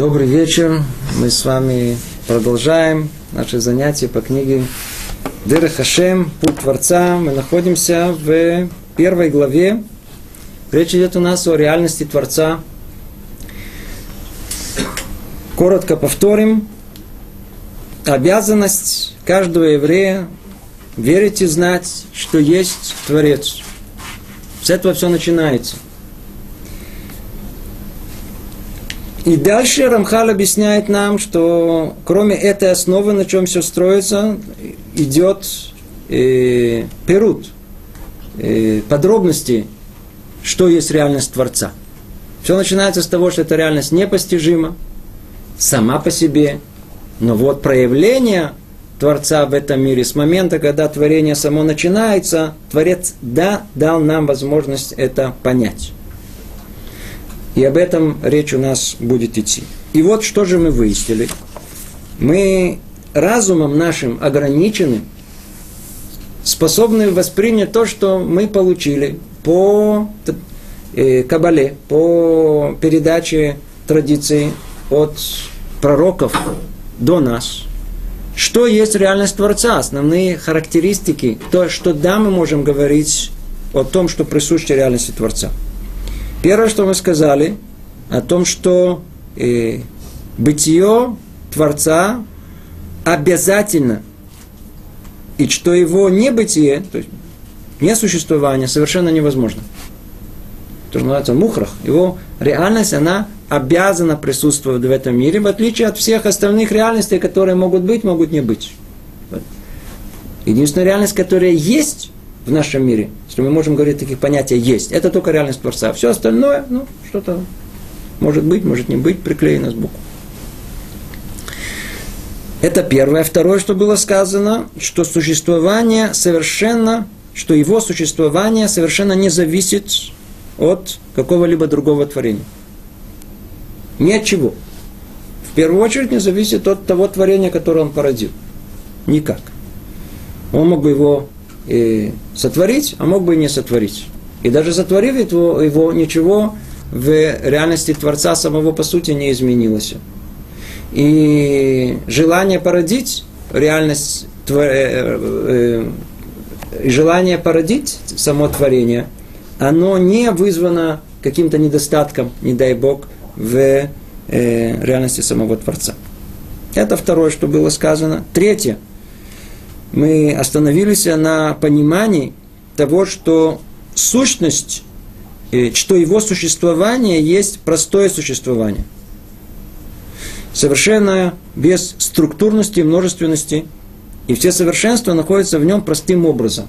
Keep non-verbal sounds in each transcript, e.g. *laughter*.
Добрый вечер. Мы с вами продолжаем наши занятия по книге Дыра Хашем, Путь Творца. Мы находимся в первой главе. Речь идет у нас о реальности Творца. Коротко повторим. Обязанность каждого еврея верить и знать, что есть Творец. С этого все начинается – И дальше Рамхал объясняет нам, что кроме этой основы, на чем все строится, идет э, перут, э, подробности, что есть реальность Творца. Все начинается с того, что эта реальность непостижима, сама по себе, но вот проявление Творца в этом мире, с момента, когда творение само начинается, Творец да, дал нам возможность это понять. И об этом речь у нас будет идти. И вот что же мы выяснили. Мы разумом нашим ограничены, способны воспринять то, что мы получили по э, Кабале, по передаче традиции от пророков до нас. Что есть реальность Творца, основные характеристики, то, что да, мы можем говорить о том, что присуще реальности Творца – Первое, что мы сказали, о том, что э, бытие Творца обязательно, и что его небытие, то есть несуществование, совершенно невозможно. То, что называется мухрах, его реальность, она обязана присутствовать в этом мире, в отличие от всех остальных реальностей, которые могут быть, могут не быть. Единственная реальность, которая есть, в нашем мире, если мы можем говорить таких понятий есть, это только реальность Творца. Все остальное, ну, что-то может быть, может не быть, приклеено сбоку. Это первое. Второе, что было сказано, что существование совершенно, что его существование совершенно не зависит от какого-либо другого творения. Ни от чего. В первую очередь не зависит от того творения, которое он породил. Никак. Он мог бы его и сотворить, а мог бы и не сотворить. И даже сотворив его, его ничего в реальности Творца самого по сути не изменилось. И желание породить реальность, э, э, э, желание породить само творение, оно не вызвано каким-то недостатком, не дай Бог, в реальности самого Творца. Это второе, что было сказано. Третье – мы остановились на понимании того, что сущность, э, что его существование есть простое существование. Совершенно без структурности, множественности. И все совершенства находятся в нем простым образом.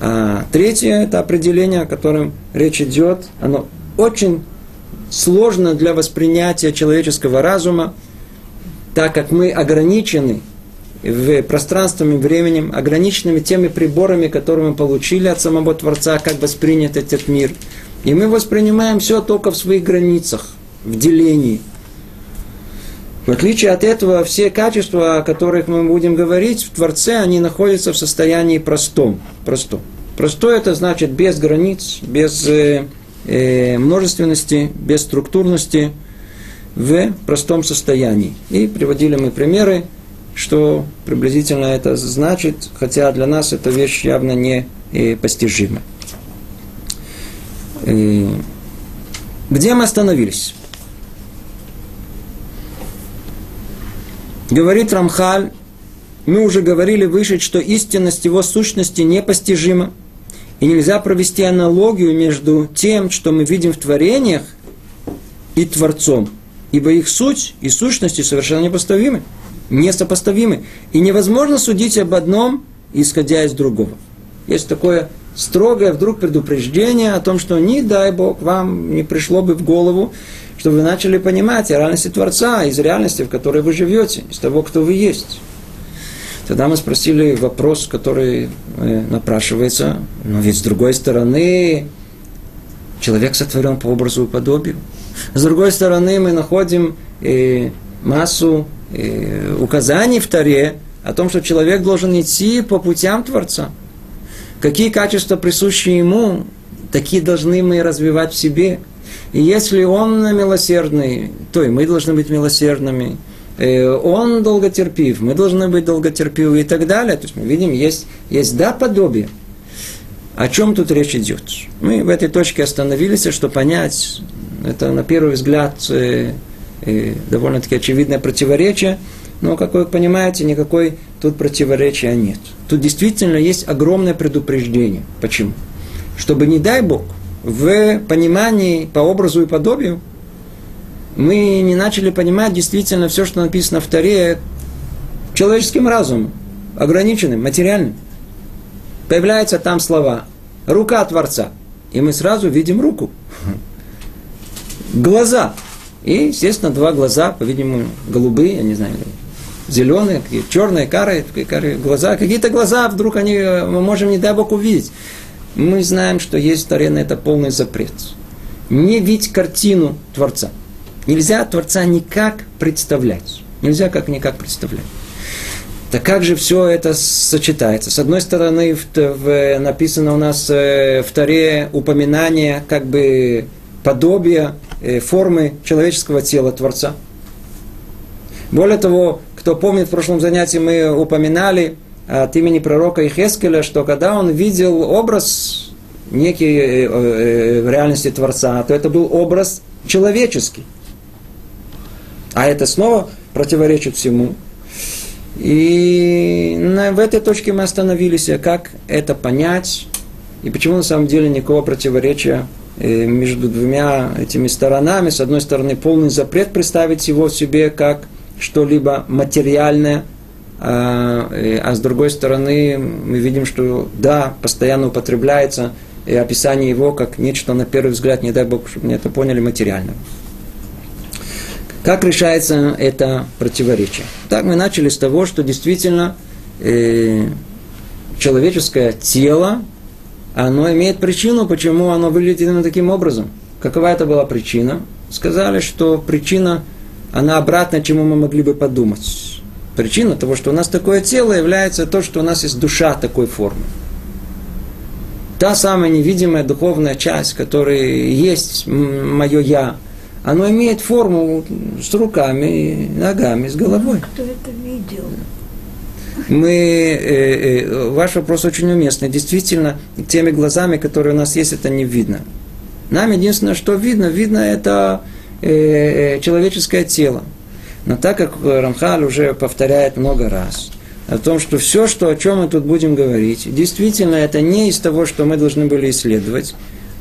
А третье – это определение, о котором речь идет. Оно очень сложно для воспринятия человеческого разума, так как мы ограничены в пространством и временем, ограниченными теми приборами, которые мы получили от самого Творца, как воспринят этот мир. И мы воспринимаем все только в своих границах, в делении. В отличие от этого, все качества, о которых мы будем говорить в Творце, они находятся в состоянии простом. Простом. Простое это значит без границ, без э, э, множественности, без структурности, в простом состоянии. И приводили мы примеры что приблизительно это значит, хотя для нас эта вещь явно не постижима. Э, где мы остановились? Говорит Рамхаль, мы уже говорили выше, что истинность его сущности непостижима, и нельзя провести аналогию между тем, что мы видим в творениях, и Творцом, ибо их суть и сущности совершенно непоставимы несопоставимы. И невозможно судить об одном, исходя из другого. Есть такое строгое вдруг предупреждение о том, что не дай Бог вам не пришло бы в голову, чтобы вы начали понимать о реальности Творца, из реальности, в которой вы живете, из того, кто вы есть. Тогда мы спросили вопрос, который э, напрашивается, но ведь с другой стороны, человек сотворен по образу и подобию. С другой стороны, мы находим э, массу указаний в Таре о том, что человек должен идти по путям Творца. Какие качества присущи ему, такие должны мы развивать в себе. И если он милосердный, то и мы должны быть милосердными. Э, он долготерпив, мы должны быть долготерпивы и так далее. То есть мы видим, есть, есть да, подобие. О чем тут речь идет? Мы в этой точке остановились, чтобы понять, это на первый взгляд э, довольно-таки очевидное противоречие, но, как вы понимаете, никакой тут противоречия нет. Тут действительно есть огромное предупреждение. Почему? Чтобы, не дай Бог, в понимании по образу и подобию мы не начали понимать действительно все, что написано в Таре, человеческим разумом, ограниченным, материальным. Появляются там слова «рука Творца», и мы сразу видим руку. Глаза. И, естественно, два глаза, по-видимому, голубые, я не знаю, зеленые, черные, карые, карые глаза. Какие-то глаза вдруг они, мы можем, не дай Бог, увидеть. Мы знаем, что есть в Таре на это полный запрет. Не видеть картину Творца. Нельзя Творца никак представлять. Нельзя как никак представлять. Так как же все это сочетается? С одной стороны, в, в, написано у нас э, в Таре упоминание как бы подобия формы человеческого тела Творца. Более того, кто помнит, в прошлом занятии мы упоминали от имени пророка Ихескеля, что когда он видел образ некий э, в реальности Творца, то это был образ человеческий. А это снова противоречит всему. И на, в этой точке мы остановились, как это понять, и почему на самом деле никакого противоречия э, между двумя этими сторонами. С одной стороны, полный запрет представить его себе как что-либо материальное, а, э, а с другой стороны, мы видим, что да, постоянно употребляется и описание его как нечто, на первый взгляд, не дай Бог, чтобы мне это поняли, материальное. Как решается это противоречие? Так мы начали с того, что действительно э, человеческое тело, оно имеет причину, почему оно выглядит именно таким образом. Какова это была причина? Сказали, что причина, она обратна, чему мы могли бы подумать. Причина того, что у нас такое тело, является то, что у нас есть душа такой формы. Та самая невидимая духовная часть, которая есть мое «я», оно имеет форму с руками, ногами, с головой. Кто это видел? Мы, э, э, ваш вопрос очень уместный. Действительно, теми глазами, которые у нас есть, это не видно. Нам единственное, что видно, видно это э, э человеческое тело. Но так как Рамхаль уже повторяет много раз о том, что все, что, о чем мы тут будем говорить, действительно, это не из того, что мы должны были исследовать,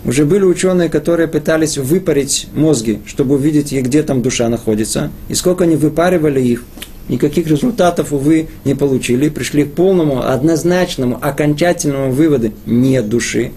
уже были ученые, которые пытались выпарить мозги, чтобы увидеть, где там душа находится. И сколько они выпаривали их, никаких результатов, увы, не получили. Пришли к полному, однозначному, окончательному выводу – нет души.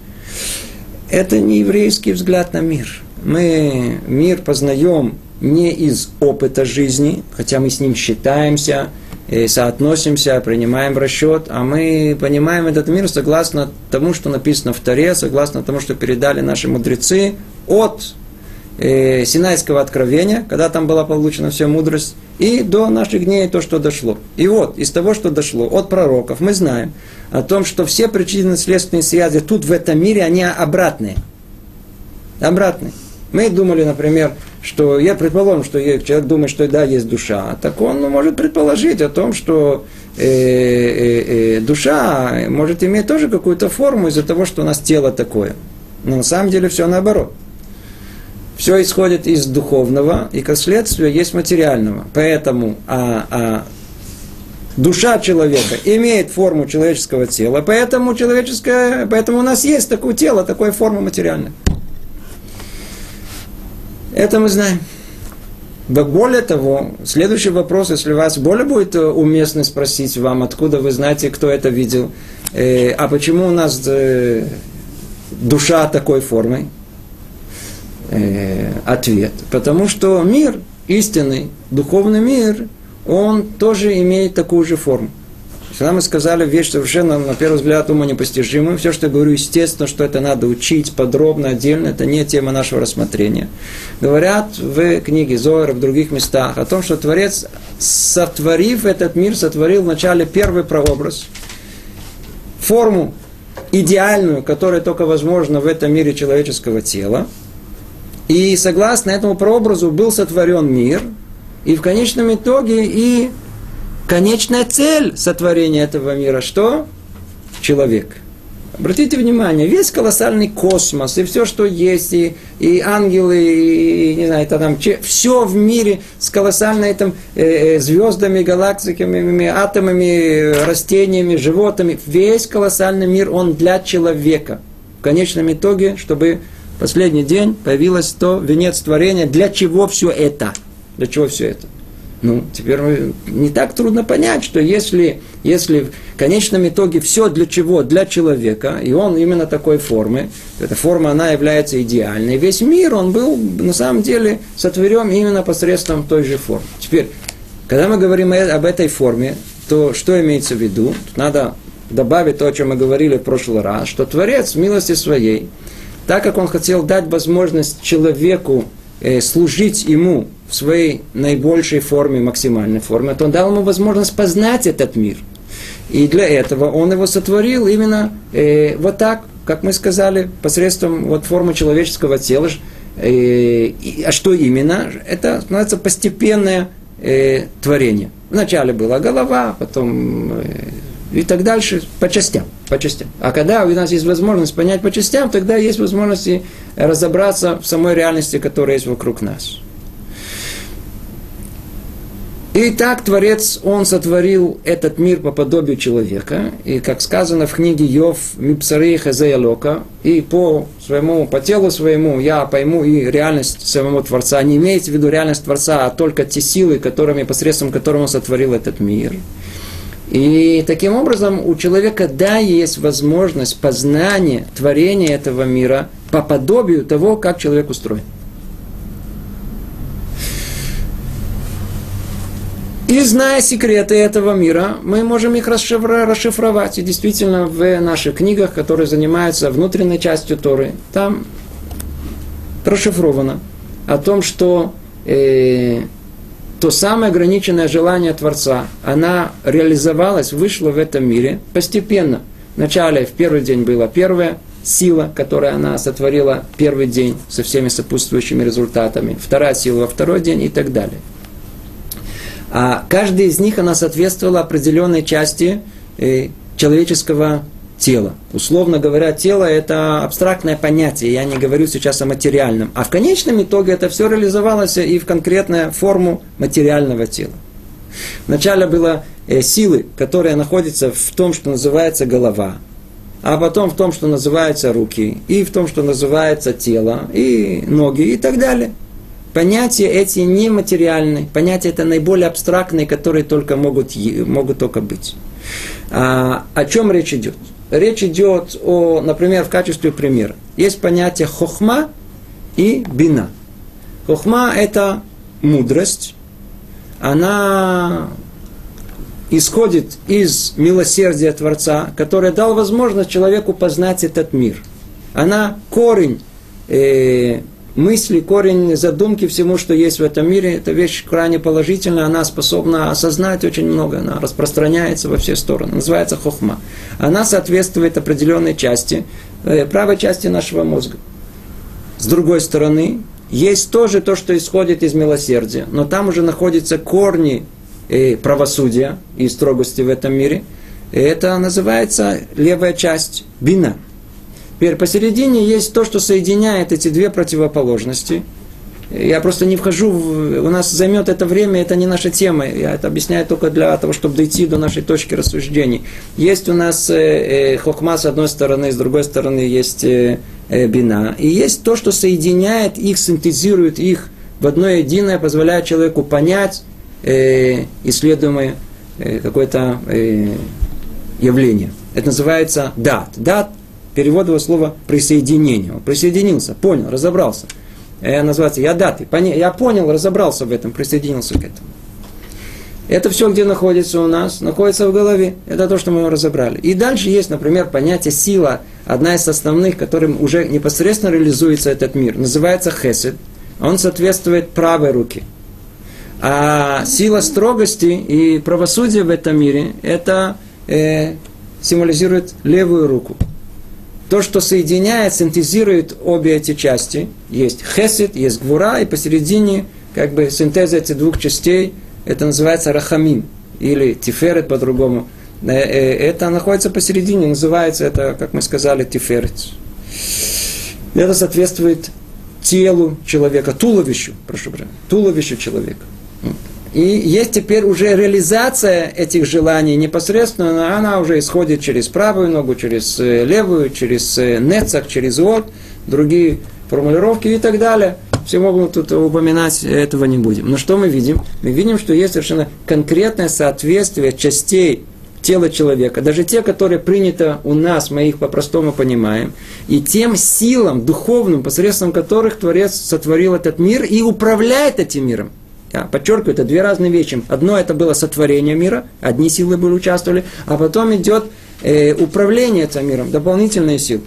Это не еврейский взгляд на мир. Мы мир познаем не из опыта жизни, хотя мы с ним считаемся – соотносимся, принимаем расчет, а мы понимаем этот мир согласно тому, что написано в Таре, согласно тому, что передали наши мудрецы от э, Синайского откровения, когда там была получена вся мудрость, и до наших дней то, что дошло. И вот, из того, что дошло от пророков, мы знаем о том, что все причинно-следственные связи тут, в этом мире, они обратные. Обратные. Мы думали, например, что я предположим, что человек думает, что да, есть душа, так он может предположить о том, что э, э, э, душа может иметь тоже какую-то форму из-за того, что у нас тело такое. Но на самом деле все наоборот. Все исходит из духовного, и как следствие есть материального. Поэтому а, а, душа человека имеет форму человеческого тела, поэтому, человеческое, поэтому у нас есть такое тело, такое форма материальная. Это мы знаем. Да более того, следующий вопрос, если вас более будет э, уместно спросить вам, откуда вы знаете, кто это видел, э, а почему у нас э, душа такой формы? Э, ответ. Потому что мир, истинный, духовный мир, он тоже имеет такую же форму. Когда мы сказали вещь совершенно, на первый взгляд, ума непостижимую, все, что я говорю, естественно, что это надо учить подробно, отдельно, это не тема нашего рассмотрения. Говорят в книге Зоера, в других местах, о том, что Творец, сотворив этот мир, сотворил вначале первый прообраз, форму идеальную, которая только возможна в этом мире человеческого тела, И согласно этому прообразу был сотворен мир, и в конечном итоге и конечная цель сотворения этого мира, что? Человек. Обратите внимание, весь колоссальный космос, и все, что есть, и, и ангелы, и, не знаю, это там, все в мире с колоссальными там, э, э, звездами, галактиками, атомами, растениями, животными, весь колоссальный мир, он для человека. В конечном итоге, чтобы последний день появилось то венец творения, для чего все это? Для чего все это? Ну, теперь не так трудно понять, что если, если в конечном итоге все для чего? Для человека, и он именно такой формы, эта форма, она является идеальной. Весь мир, он был на самом деле сотворен именно посредством той же формы. Теперь, когда мы говорим об этой форме, то что имеется в виду? Тут надо добавить то, о чем мы говорили в прошлый раз, что Творец милости своей, так как он хотел дать возможность человеку э, служить ему в своей наибольшей форме, максимальной форме, то он дал ему возможность познать этот мир. И для этого он его сотворил именно э, вот так, как мы сказали, посредством вот формы человеческого тела. Э, и, а что именно? Это становится постепенное э, творение. Вначале была голова, потом э, и так дальше по частям, по частям. А когда у нас есть возможность понять по частям, тогда есть возможность разобраться в самой реальности, которая есть вокруг нас. И так Творец, Он сотворил этот мир по подобию человека. И как сказано в книге Йов Мипсарей Хазея и по своему, по телу своему я пойму и реальность самого Творца. Не имеется в виду реальность Творца, а только те силы, которыми, посредством которых Он сотворил этот мир. И таким образом у человека, да, есть возможность познания творения этого мира по подобию того, как человек устроен. И зная секреты этого мира, мы можем их расшифровать. И действительно, в наших книгах, которые занимаются внутренней частью Торы, там расшифровано о том, что э, то самое ограниченное желание Творца, она реализовалась, вышла в этом мире постепенно. Вначале, в первый день была первая сила, которую она сотворила первый день со всеми сопутствующими результатами, вторая сила во второй день и так далее. А каждая из них, она соответствовала определенной части э, человеческого тела. Условно говоря, тело – это абстрактное понятие, я не говорю сейчас о материальном. А в конечном итоге это все реализовалось и в конкретную форму материального тела. Вначале было э, силы, которые находятся в том, что называется голова, а потом в том, что называется руки, и в том, что называется тело, и ноги, и так далее. Понятия эти нематериальные, понятия это наиболее абстрактные, которые только могут, могут только быть. А, о чем речь идет? Речь идет о, например, в качестве примера. Есть понятие хохма и бина. Хохма – это мудрость. Она исходит из милосердия Творца, который дал возможность человеку познать этот мир. Она корень э, мысли, корень задумки всему, что есть в этом мире, это вещь крайне положительная, она способна осознать очень много, она распространяется во все стороны, называется хохма. Она соответствует определенной части, э, правой части нашего мозга. С другой стороны, есть тоже то, что исходит из милосердия, но там уже находятся корни э, правосудия и строгости в этом мире. И это называется левая часть бина – Теперь посередине есть то, что соединяет эти две противоположности. Я просто не вхожу, в, у нас займет это время, это не наша тема. Я это объясняю только для того, чтобы дойти до нашей точки рассуждений. Есть у нас э, э, хохма с одной стороны, с другой стороны есть э, э, бина. И есть то, что соединяет их, синтезирует их в одно единое, позволяет человеку понять исследуемое какое-то явление. Это называется дат. Дат перевод его слова присоединение. Он присоединился, понял, разобрался. Это называется я даты. Я понял, разобрался в этом, присоединился к этому. Это все, где находится у нас, находится в голове. Это то, что мы разобрали. И дальше есть, например, понятие сила, одна из основных, которым уже непосредственно реализуется этот мир. Называется хесед. Он соответствует правой руке. А сила строгости и правосудия в этом мире, это э, символизирует левую руку. То, что соединяет, синтезирует обе эти части. Есть хесед, есть гвура, и посередине как бы синтез этих двух частей, это называется рахамим, или тиферет по-другому. Э, э, это находится посередине, называется это, как мы сказали, тиферет. Это соответствует телу человека, туловищу, прошу прощения, туловищу человека. И есть теперь уже реализация этих желаний непосредственно, но она уже исходит через правую ногу, через э, левую, через нецах, через вот, другие формулировки и так далее. Все могут тут упоминать, этого не будем. Но что мы видим? Мы видим, что есть совершенно конкретное соответствие частей тела человека, даже те, которые принято у нас, мы их по-простому понимаем, и тем силам духовным, посредством которых Творец сотворил этот мир и управляет этим миром. Я подчеркиваю, это две разные вещи. Одно это было сотворение мира, одни силы были участвовали, а потом идет э, управление этим миром, дополнительные силы.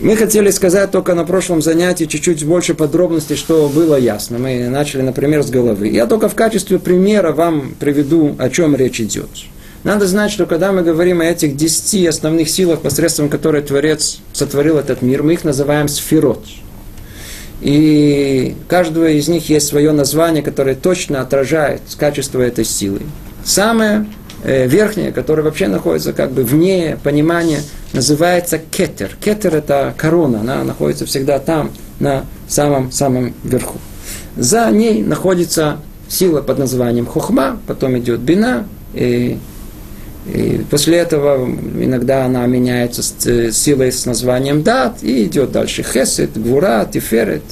Мы хотели сказать только на прошлом занятии чуть-чуть больше подробностей, что было ясно. Мы начали, например, с головы. Я только в качестве примера вам приведу, о чем речь идет. Надо знать, что когда мы говорим о этих десяти основных силах, посредством которых Творец сотворил этот мир, мы их называем сферот. И каждого из них есть свое название, которое точно отражает качество этой силы. Самое э, верхнее, которое вообще находится как бы вне понимания называется кетер. Кетер – это корона, она находится всегда там, на самом-самом верху. За ней находится сила под названием хухма, потом идет бина, и, и после этого иногда она меняется с силой с названием дат, и идет дальше. Хесед, гвура, тиферет,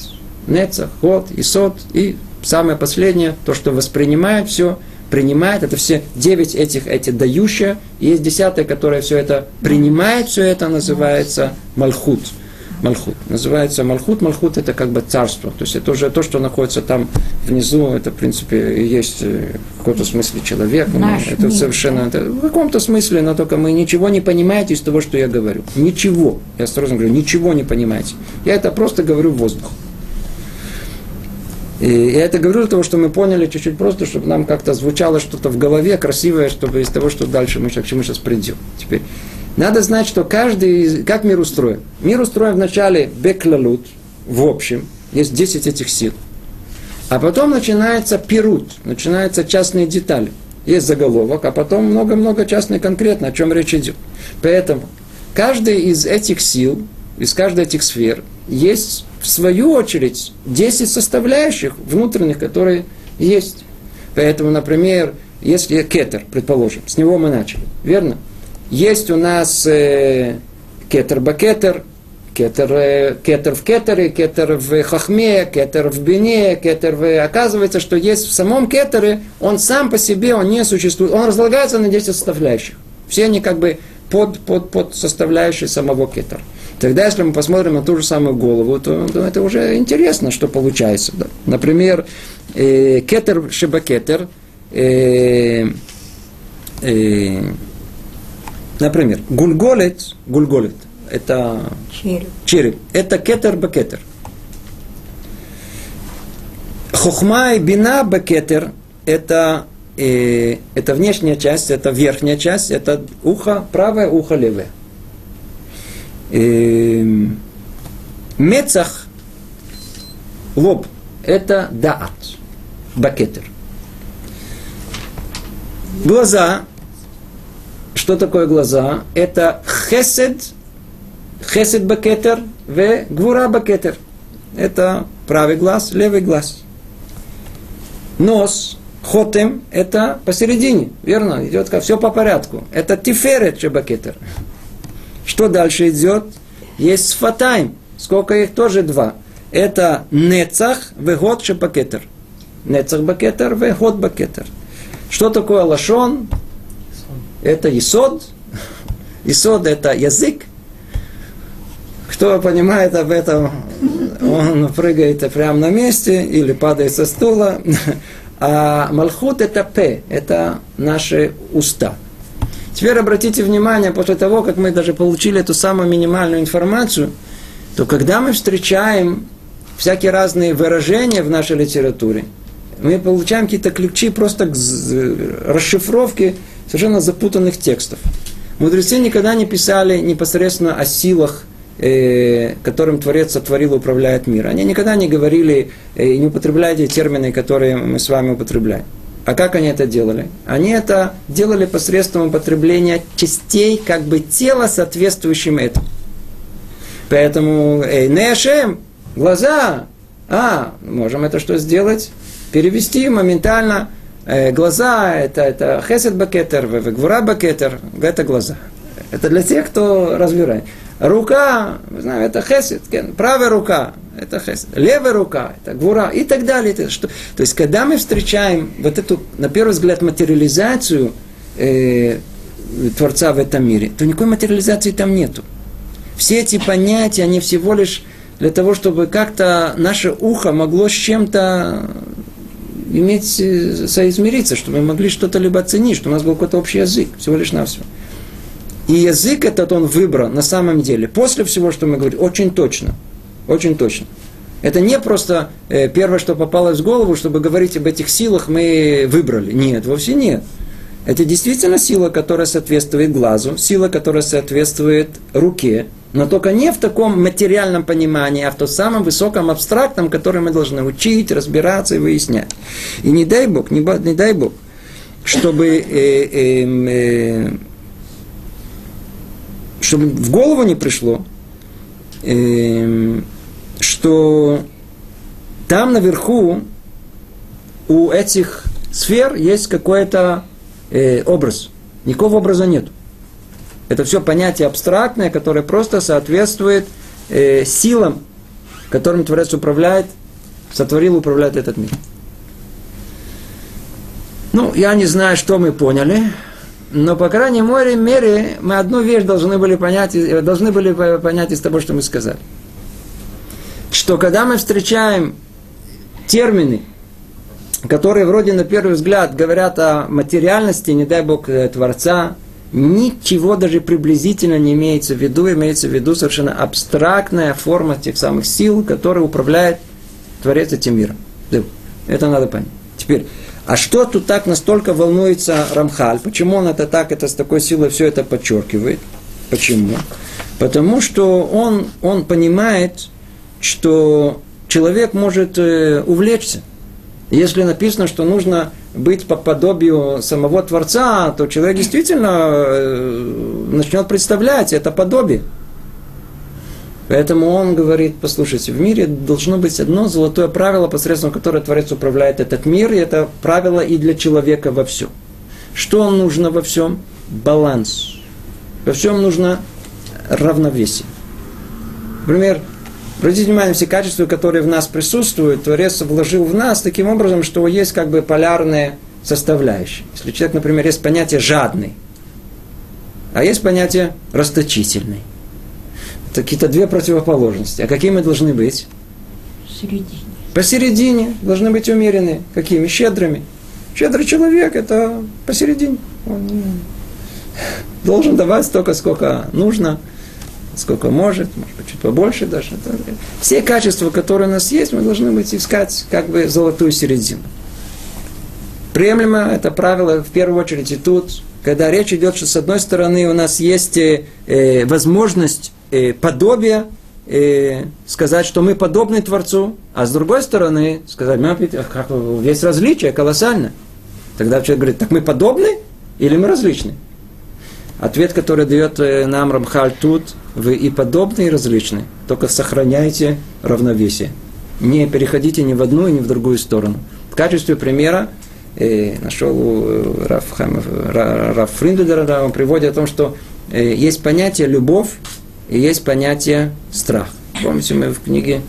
нецах, ход, исот, и самое последнее, то, что воспринимает все – принимает, это все девять этих, эти дающие, и есть десятая, которая все это принимает, все это называется Малхут. Малхут. Называется Малхут. Малхут это как бы царство. То есть это уже то, что находится там внизу, это в принципе есть э, в каком-то смысле человек. Наш это мир, совершенно, это, в каком-то смысле, но только мы ничего не понимаете из того, что я говорю. Ничего. Я осторожно говорю, ничего не понимаете. Я это просто говорю в воздух. И я это говорю для того, что мы поняли чуть-чуть просто, чтобы нам как-то звучало что-то в голове красивое, чтобы из того, что дальше мы, к чему сейчас придем. Теперь, надо знать, что каждый, как мир устроен. Мир устроен вначале беклалут, в общем, есть 10 этих сил. А потом начинается пирут, начинаются частные детали. Есть заголовок, а потом много-много частных конкретно, о чем речь идет. Поэтому каждый из этих сил, из каждой этих сфер есть в свою очередь, 10 составляющих внутренних, которые есть. Поэтому, например, если кетер, предположим, с него мы начали, верно? Есть у нас э, кетер бакетер, кетер, э, кетер в кетере, кетер в хахме, кетер в бине, кетер в... Оказывается, что есть в самом кетере, он сам по себе, он не существует, он разлагается на 10 составляющих. Все они как бы под, под, под составляющие самого кетера. Тогда, если мы посмотрим на ту же самую голову, то, то это уже интересно, что получается. Да. Например, э, кетер шибакетер, э, э, например, гульголет, гульголет, это череп. череп. Это кетер бакетер. Хохма и бина бакетер это, э, это внешняя часть, это верхняя часть, это ухо, правое ухо левое. Эм, Мецах, лоб, это даат, бакетер. Глаза, что такое глаза? Это хесед, хесед бакетер, в гвура бакетер. Это правый глаз, левый глаз. Нос, хотем, это посередине, верно? Идет как все по порядку. Это тиферет шебакетер. Что дальше идет? Есть сфатайм. Сколько их? Тоже два. Это нецах, вегот шепакетер. Нецах бакетер, вегот бакетер. Что такое лашон? Это исод. Исод это язык. Кто понимает об этом, он прыгает прямо на месте или падает со стула. А малхут это п, это наши уста. Теперь обратите внимание, после того, как мы даже получили эту самую минимальную информацию, то когда мы встречаем всякие разные выражения в нашей литературе, мы получаем какие-то ключи просто к расшифровке совершенно запутанных текстов. Мудрецы никогда не писали непосредственно о силах, э, которым Творец сотворил и управляет мир. Они никогда не говорили э, и не употребляли термины, которые мы с вами употребляем. А как они это делали? Они это делали посредством употребления частей как бы тела, соответствующим этому. Поэтому э, Нешем, глаза, а, можем это что сделать? Перевести моментально э, глаза, это, это хесед бакетер, гвура бакетер, это глаза. Это для тех, кто разбирает. Рука, мы знаем, это хесед, правая рука, это хесед. Левая рука, это гвура и так далее. Это что? То есть, когда мы встречаем вот эту, на первый взгляд, материализацию э, Творца в этом мире, то никакой материализации там нету. Все эти понятия, они всего лишь для того, чтобы как-то наше ухо могло с чем-то иметь, э, соизмериться, чтобы мы могли что-то либо оценить, что у нас был какой-то общий язык, всего лишь навсего. И язык этот он выбрал на самом деле, после всего, что мы говорим, очень точно, очень точно. Это не просто э, первое, что попалось в голову, чтобы говорить об этих силах, мы выбрали. Нет, вовсе нет. Это действительно сила, которая соответствует глазу, сила, которая соответствует руке, но только не в таком материальном понимании, а в том самом высоком абстрактном, который мы должны учить, разбираться и выяснять. И не дай Бог, не, не дай Бог, чтобы, э, э, э, чтобы в голову не пришло, э, что там наверху у этих сфер есть какой-то э, образ. Никакого образа нет. Это все понятие абстрактное, которое просто соответствует э, силам, которым Творец управляет, сотворил, управляет этот мир. Ну, я не знаю, что мы поняли, но, по крайней мере, мы одну вещь должны были понять, должны были понять из того, что мы сказали. Что когда мы встречаем термины, которые вроде на первый взгляд говорят о материальности, не дай Бог, э, Творца, ничего даже приблизительно не имеется в виду, имеется в виду совершенно абстрактная форма тех самых сил, которые управляет Творец этим миром. Это надо понять. Теперь, а что тут так настолько волнуется Рамхаль? Почему он это так, это с такой силой все это подчеркивает? Почему? Потому что он, он понимает, что человек может э, увлечься – если написано, что нужно быть по подобию самого Творца, то человек действительно э, начнет представлять это подобие. Поэтому он говорит, послушайте, в мире должно быть одно золотое правило, посредством которого Творец управляет этот мир, и это правило и для человека во всем. Что нужно во всем? Баланс. Во всем нужно равновесие. Например, Обратите внимание, все качества, которые в нас присутствуют, Творец вложил в нас таким образом, что есть как бы полярные составляющие. Если человек, например, есть понятие жадный, а есть понятие расточительный. Это какие-то две противоположности. А какие мы должны быть? Посередине. Посередине. Должны быть умеренные. Какими? Щедрыми. Щедрый человек – это посередине. Он должен давать столько, сколько нужно – сколько может, может быть, чуть побольше даже. Все качества, которые у нас есть, мы должны быть искать как бы золотую середину. Приемлемо это правило в первую очередь и тут, когда речь идет, что с одной стороны у нас есть э, возможность э, подобия, э, сказать, что мы подобны Творцу, а с другой стороны сказать, как, есть различие колоссально. Тогда человек говорит, так мы подобны или мы различны? Ответ, который дает э, нам Рамхаль тут, вы и подобные, и различные, только сохраняйте равновесие. Не переходите ни в одну, ни в другую сторону. В качестве примера э, нашел э, Раф, Раф Фриндудера, он приводит о том, что э, есть понятие любовь и есть понятие страх. Помните, мы в книге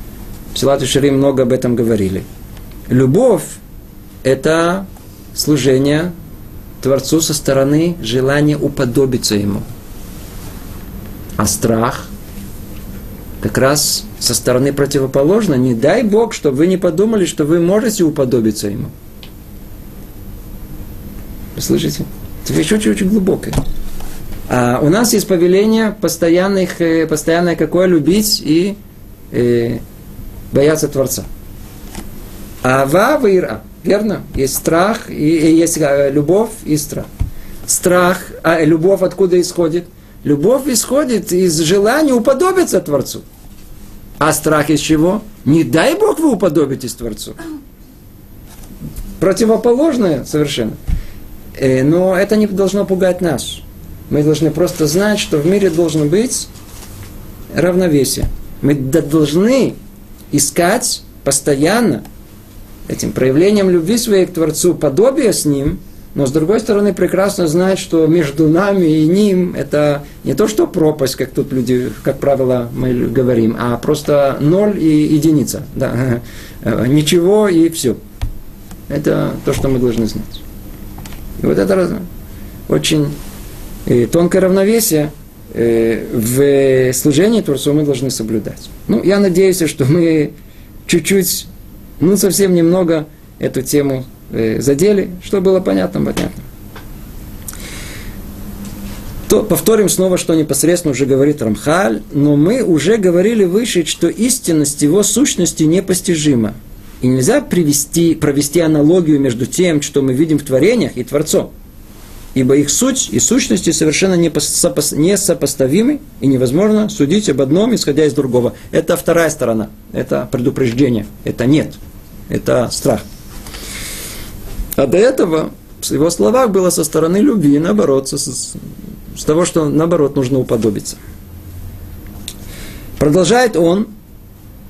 Псилат и много об этом говорили. Любовь – это служение Творцу со стороны желания уподобиться Ему. А страх как раз со стороны противоположно. Не дай Бог, чтобы вы не подумали, что вы можете уподобиться Ему. Вы слышите? Это вещь очень-очень глубокая. А у нас есть повеление постоянных, э, постоянное какое любить и э, бояться Творца. Ава вира. Верно? Есть страх, и, и есть э, любовь и страх. страх, а любовь откуда исходит? Любовь исходит из желания уподобиться Творцу. А страх из чего? Не дай Бог вы уподобитесь Творцу. Противоположное совершенно. Э, но это не должно пугать нас. Мы должны просто знать, что в мире должно быть равновесие. Мы должны искать постоянно этим проявлением любви своей к Творцу подобие с Ним, но с другой стороны прекрасно знать, что между нами и Ним это не то, что пропасть, как тут люди, как правило, мы говорим, а просто ноль и единица. *laughs* Да. Ничего и все. Это то, что мы должны знать. И вот это очень э, тонкое равновесие э, в служении Творцу мы должны соблюдать. Ну, я надеюсь, что мы чуть-чуть, ну, совсем немного эту тему э, задели, что было понятно, понятно. То повторим снова, что непосредственно уже говорит Рамхаль, но мы уже говорили выше, что истинность его сущности непостижима. И нельзя привести, провести аналогию между тем, что мы видим в творениях, и Творцом. Ибо их суть и сущности совершенно несопоставимы, и невозможно судить об одном, исходя из другого. Это вторая сторона, это предупреждение, это нет, это страх. А до этого, в его словах было со стороны любви, наоборот, с, с того, что наоборот нужно уподобиться. Продолжает он,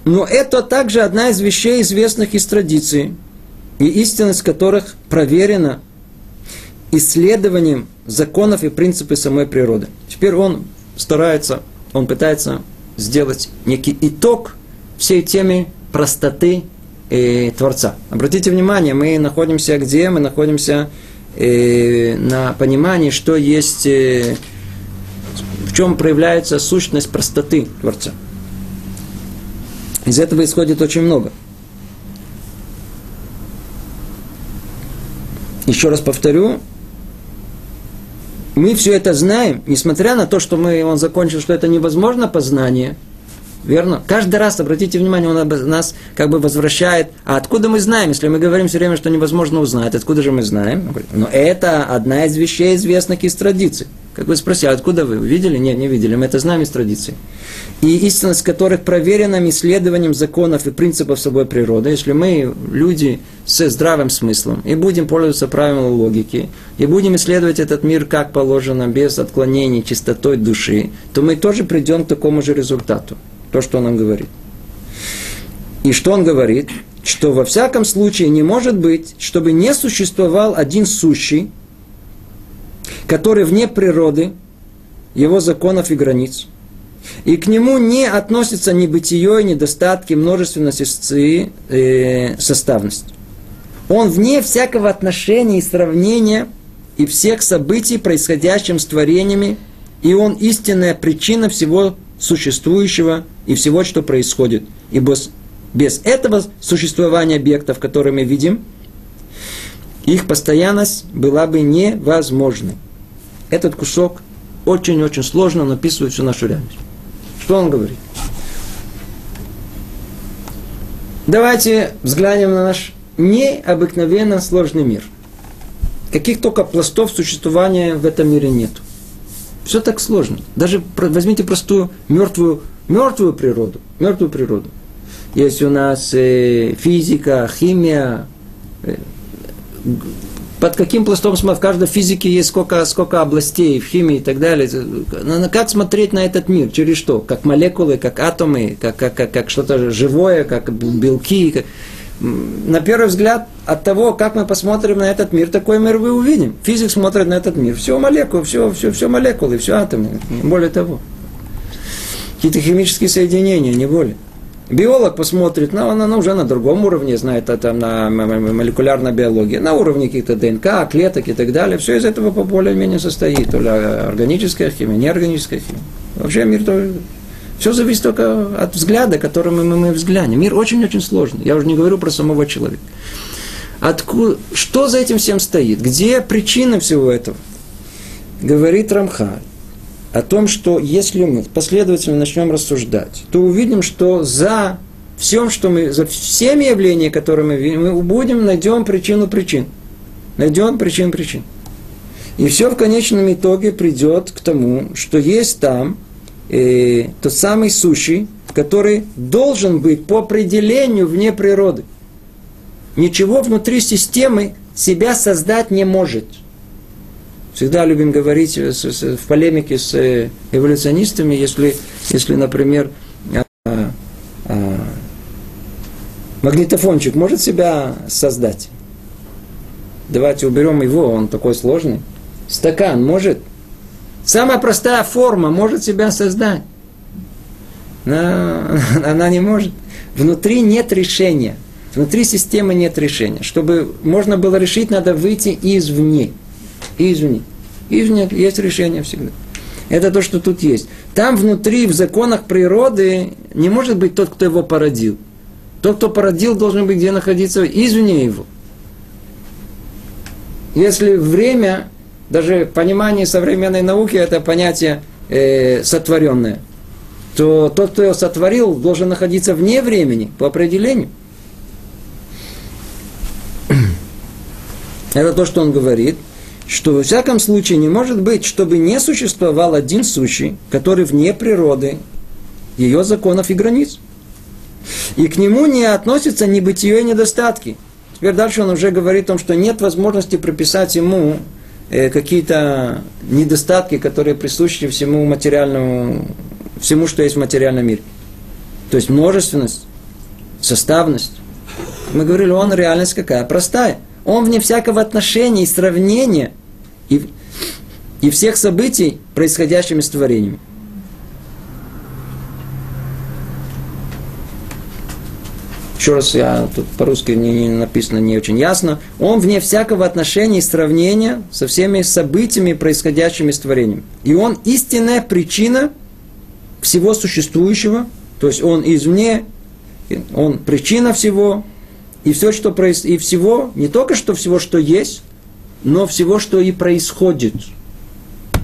но это также одна из вещей, известных из традиции, и истинность которых проверена исследованием законов и принципов самой природы. Теперь он старается, он пытается сделать некий итог всей теме простоты э, Творца. Обратите внимание, мы находимся где? Мы находимся э, на понимании, что есть, э, в чем проявляется сущность простоты Творца. Из этого исходит очень много. Еще раз повторю, мы все это знаем, несмотря на то, что мы, он закончил, что это невозможно познание, верно? Каждый раз, обратите внимание, он нас как бы возвращает. А откуда мы знаем, если мы говорим все время, что невозможно узнать, откуда же мы знаем? Но это одна из вещей, известных из традиций. Как вы спросили, откуда вы? Видели? Нет, не видели. Мы это знаем из традиции. И истинность которых проверена исследованием законов и принципов собой природы. Если мы люди с здравым смыслом и будем пользоваться правилами логики, и будем исследовать этот мир как положено, без отклонений, чистотой души, то мы тоже придем к такому же результату. То, что он нам говорит. И что он говорит? Что во всяком случае не может быть, чтобы не существовал один сущий, который вне природы, его законов и границ. И к нему не относится ни бытие, ни достатки, множественность и э, составность. Он вне всякого отношения и сравнения и всех событий, происходящих с творениями, и он истинная причина всего существующего и всего, что происходит. Ибо без этого существования объектов, которые мы видим, их постоянность была бы невозможной этот кусок очень-очень сложно написывает всю нашу реальность. Что он говорит? Давайте взглянем на наш необыкновенно сложный мир. Каких только пластов существования в этом мире нет. Все так сложно. Даже возьмите простую мертвую, мертвую природу. Мертвую природу. Есть у нас э, физика, химия, э, под каким пластом смотреть, в каждой физике есть сколько, сколько областей, в химии и так далее. Как смотреть на этот мир? Через что? Как молекулы, как атомы, как, как, как, как что-то живое, как белки. Как... На первый взгляд, от того, как мы посмотрим на этот мир, такой мир вы увидим. Физик смотрит на этот мир. Все молекулы, все, все, все молекулы, все атомы. Более того. Какие-то химические соединения, не более. Биолог посмотрит, ну, она, уже на другом уровне знает, это на молекулярной биологии, на уровне каких-то ДНК, клеток и так далее. Все из этого по более-менее состоит. То ли органическая химия, неорганическая химия. Вообще мир то все зависит только от взгляда, которым мы, мы взглянем. Мир очень-очень сложный. Я уже не говорю про самого человека. Откуда, что за этим всем стоит? Где причина всего этого? Говорит Рамхаль о том, что если мы последовательно начнем рассуждать, то увидим, что за всем, что мы, за всеми явлениями, которые мы видим, мы будем, найдем причину причин. Найдем причин причин. И все в конечном итоге придет к тому, что есть там э, тот самый сущий, который должен быть по определению вне природы. Ничего внутри системы себя создать не может. Всегда любим говорить в полемике с э, эволюционистами, если, если например, а, магнитофончик может себя создать. Давайте уберем его, он такой сложный. Стакан может. Самая простая форма может себя создать. Но *laughs* она не может. Внутри нет решения. Внутри системы нет решения. Чтобы можно было решить, надо выйти извне. Извне. Извне есть решение всегда. Это то, что тут есть. Там внутри, в законах природы, не может быть тот, кто его породил. Тот, кто породил, должен быть где находиться извне его. Если время даже понимание современной науки это понятие э, сотворенное, то тот, кто его сотворил, должен находиться вне времени по определению. *clears throat* Это то, что он говорит, что во всяком случае не может быть, чтобы не существовал один сущий, который вне природы, ее законов и границ. И к нему не относятся ни бытие, ни недостатки. Теперь дальше он уже говорит о том, что нет возможности прописать ему Э, какие-то недостатки, которые присущи всему материальному, всему, что есть в материальном мире. То есть множественность, составность. Мы говорили, он реальность какая? Простая. Он вне всякого отношения и сравнения и, и всех событий, происходящими с творением. еще раз я тут по-русски не, не написано не очень ясно, он вне всякого отношения и сравнения со всеми событиями, происходящими с творением. И он истинная причина всего существующего, то есть он извне, он причина всего, и все, что проис... и всего, не только что всего, что есть, но всего, что и происходит.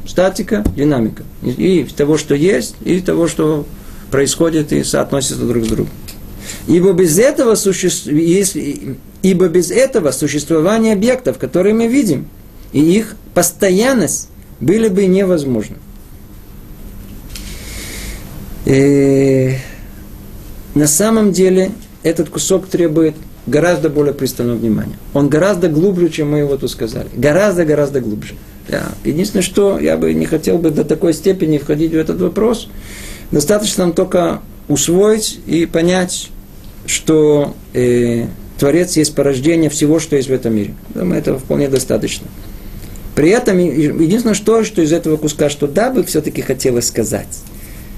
Статика, динамика. И того, что есть, и того, что происходит и соотносится друг с другом. Ибо без этого, суще... если... Ибо без этого существование объектов, которые мы видим, и их постоянность были бы невозможны. И... Э, на самом деле этот кусок требует гораздо более пристального внимания. Он гораздо глубже, чем мы его тут сказали. Гораздо-гораздо глубже. Да. Единственное, что я бы не хотел бы до такой степени входить в этот вопрос. Достаточно нам только усвоить и понять, что э, Творец есть порождение всего, что есть в этом мире. Думаю, этого вполне достаточно. При этом, единственное, что, что из этого куска, что да, бы все-таки хотелось сказать,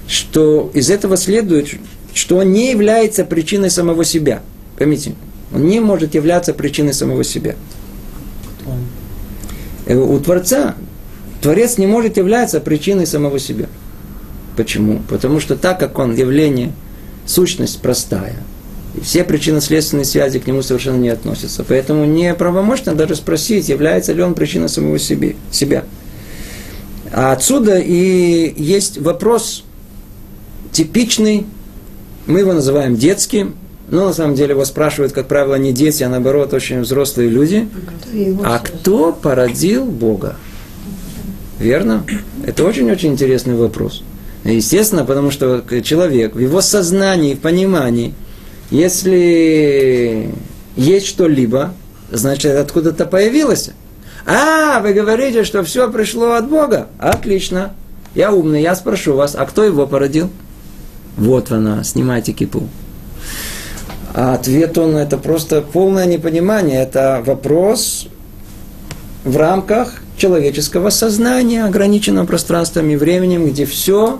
что из этого следует, что он не является причиной самого себя. Поймите, он не может являться причиной самого себя. Э, у Творца Творец не может являться причиной самого себя. Почему? Потому что так как он явление, сущность простая, и все причинно-следственные связи к нему совершенно не относятся. Поэтому не правомочно даже спросить, является ли он причиной самого себе, себя. А отсюда и есть вопрос типичный, мы его называем детским, но на самом деле его спрашивают, как правило, не дети, а наоборот очень взрослые люди. А кто породил Бога? Верно? Это очень-очень интересный вопрос. Естественно, потому что человек в его сознании, в понимании – если есть что-либо, значит, откуда-то появилось. А, вы говорите, что все пришло от Бога. Отлично. Я умный, я спрошу вас, а кто его породил? Вот она, снимайте кипу. А ответ он, это просто полное непонимание. Это вопрос в рамках человеческого сознания, ограниченного пространством и временем, где все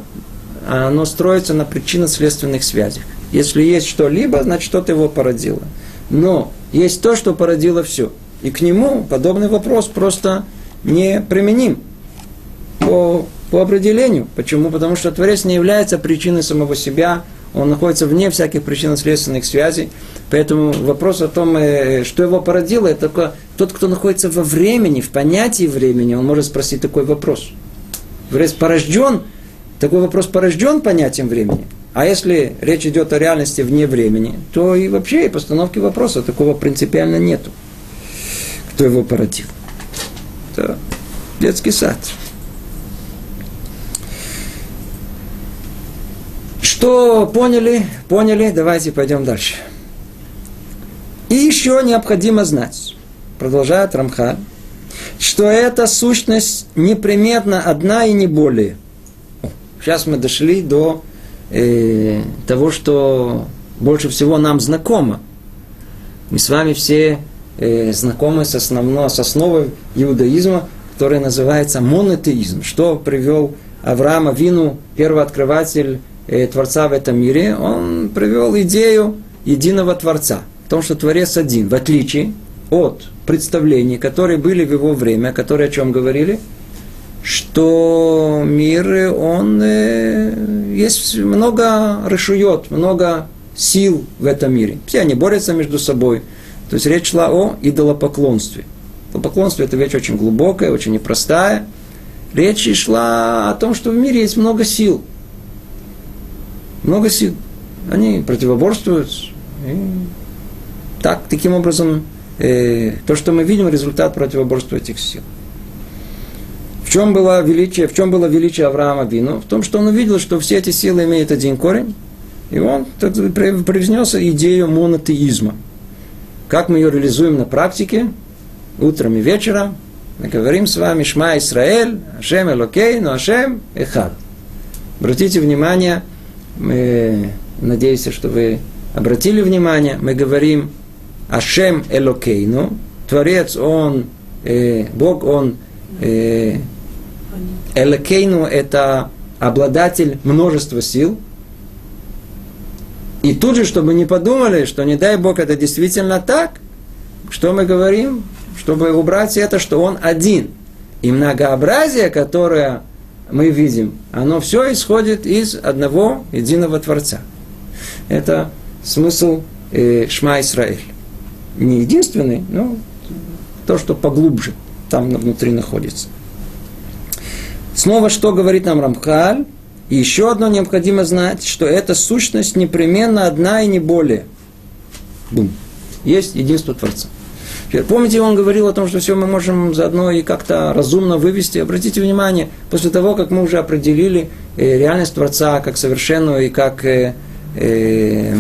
оно строится на причинно-следственных связях. Если есть что-либо, значит что-то его породило. Но есть то, что породило все. И к нему подобный вопрос просто не применим по, по определению. Почему? Потому что Творец не является причиной самого себя, он находится вне всяких причинно-следственных связей. Поэтому вопрос о том, э, что его породило, это только тот, кто находится во времени, в понятии времени, он может спросить такой вопрос. Порожден, такой вопрос порожден понятием времени. А если речь идет о реальности вне времени, то и вообще и постановки вопроса такого принципиально нету. Кто его породил? Да. Детский сад. Что поняли? Поняли? Давайте пойдем дальше. И еще необходимо знать, продолжает Рамха, что эта сущность неприметна одна и не более. Сейчас мы дошли до э, того, что больше всего нам знакомо. Мы с вами все э, знакомы с, основно, с основой иудаизма, которая называется монотеизм. Что привел Авраама Вину, первооткрыватель Творца в этом мире? Он привел идею единого Творца. В том, что Творец один, в отличие от представлений, которые были в его время, которые о чем говорили, что мир, он э, есть много решует, много сил в этом мире. Все они борются между собой. То есть речь шла о идолопоклонстве. Идолопоклонство это вещь очень глубокая, очень непростая. Речь шла о том, что в мире есть много сил. Много сил. Они противоборствуют. И так, таким образом, э, то, что мы видим, результат противоборства этих сил. В чем было величие, в чем было величие Авраама Вину? В том, что он увидел, что все эти силы имеют один корень, и он привнес идею монотеизма. Как мы ее реализуем на практике? Утром и вечером мы говорим с вами Шма Исраэль, Ашем Элокей, но Ашем Эхад. Обратите внимание, мы, надеюсь, что вы обратили внимание, мы говорим Ашем Элокейну, Творец, Он, э, Бог, Он, э, Элокейну – это обладатель множества сил, и тут же, чтобы не подумали, что не дай Бог это действительно так, что мы говорим, чтобы убрать это, что он один. И многообразие, которое мы видим, оно все исходит из одного единого Творца. Это смысл э, Шма Исраэль. Не единственный, но то, что поглубже там внутри находится. Снова что говорит нам Рамхаль? И еще одно необходимо знать, что эта сущность непременно одна и не более. Бум. Есть единство Творца. Помните, он говорил о том, что все мы можем заодно и как-то разумно вывести. Обратите внимание, после того, как мы уже определили э, реальность Творца как совершенную и как э, э,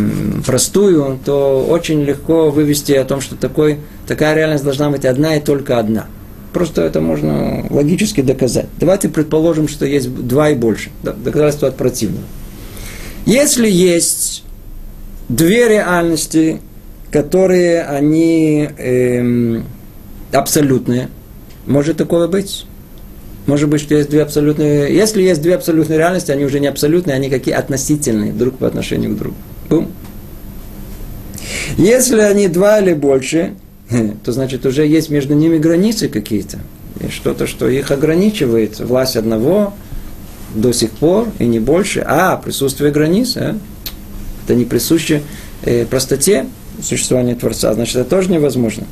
простую, то очень легко вывести о том, что такой, такая реальность должна быть одна и только одна. Просто это можно логически доказать. Давайте предположим, что есть два и больше. Доказательство от противного. Если есть две реальности, которые они эм, абсолютные, может такое быть? Может быть, что есть две абсолютные... Если есть две абсолютные реальности, они уже не абсолютные, они какие относительные друг по отношению к другу. Бум. Если они два или больше, *laughs* то значит уже есть между ними границы какие-то. Что-то, что их ограничивает. Власть одного до сих пор и не больше. А присутствие границ, а? это не присуще э, простоте существования Творца, значит, это тоже невозможно.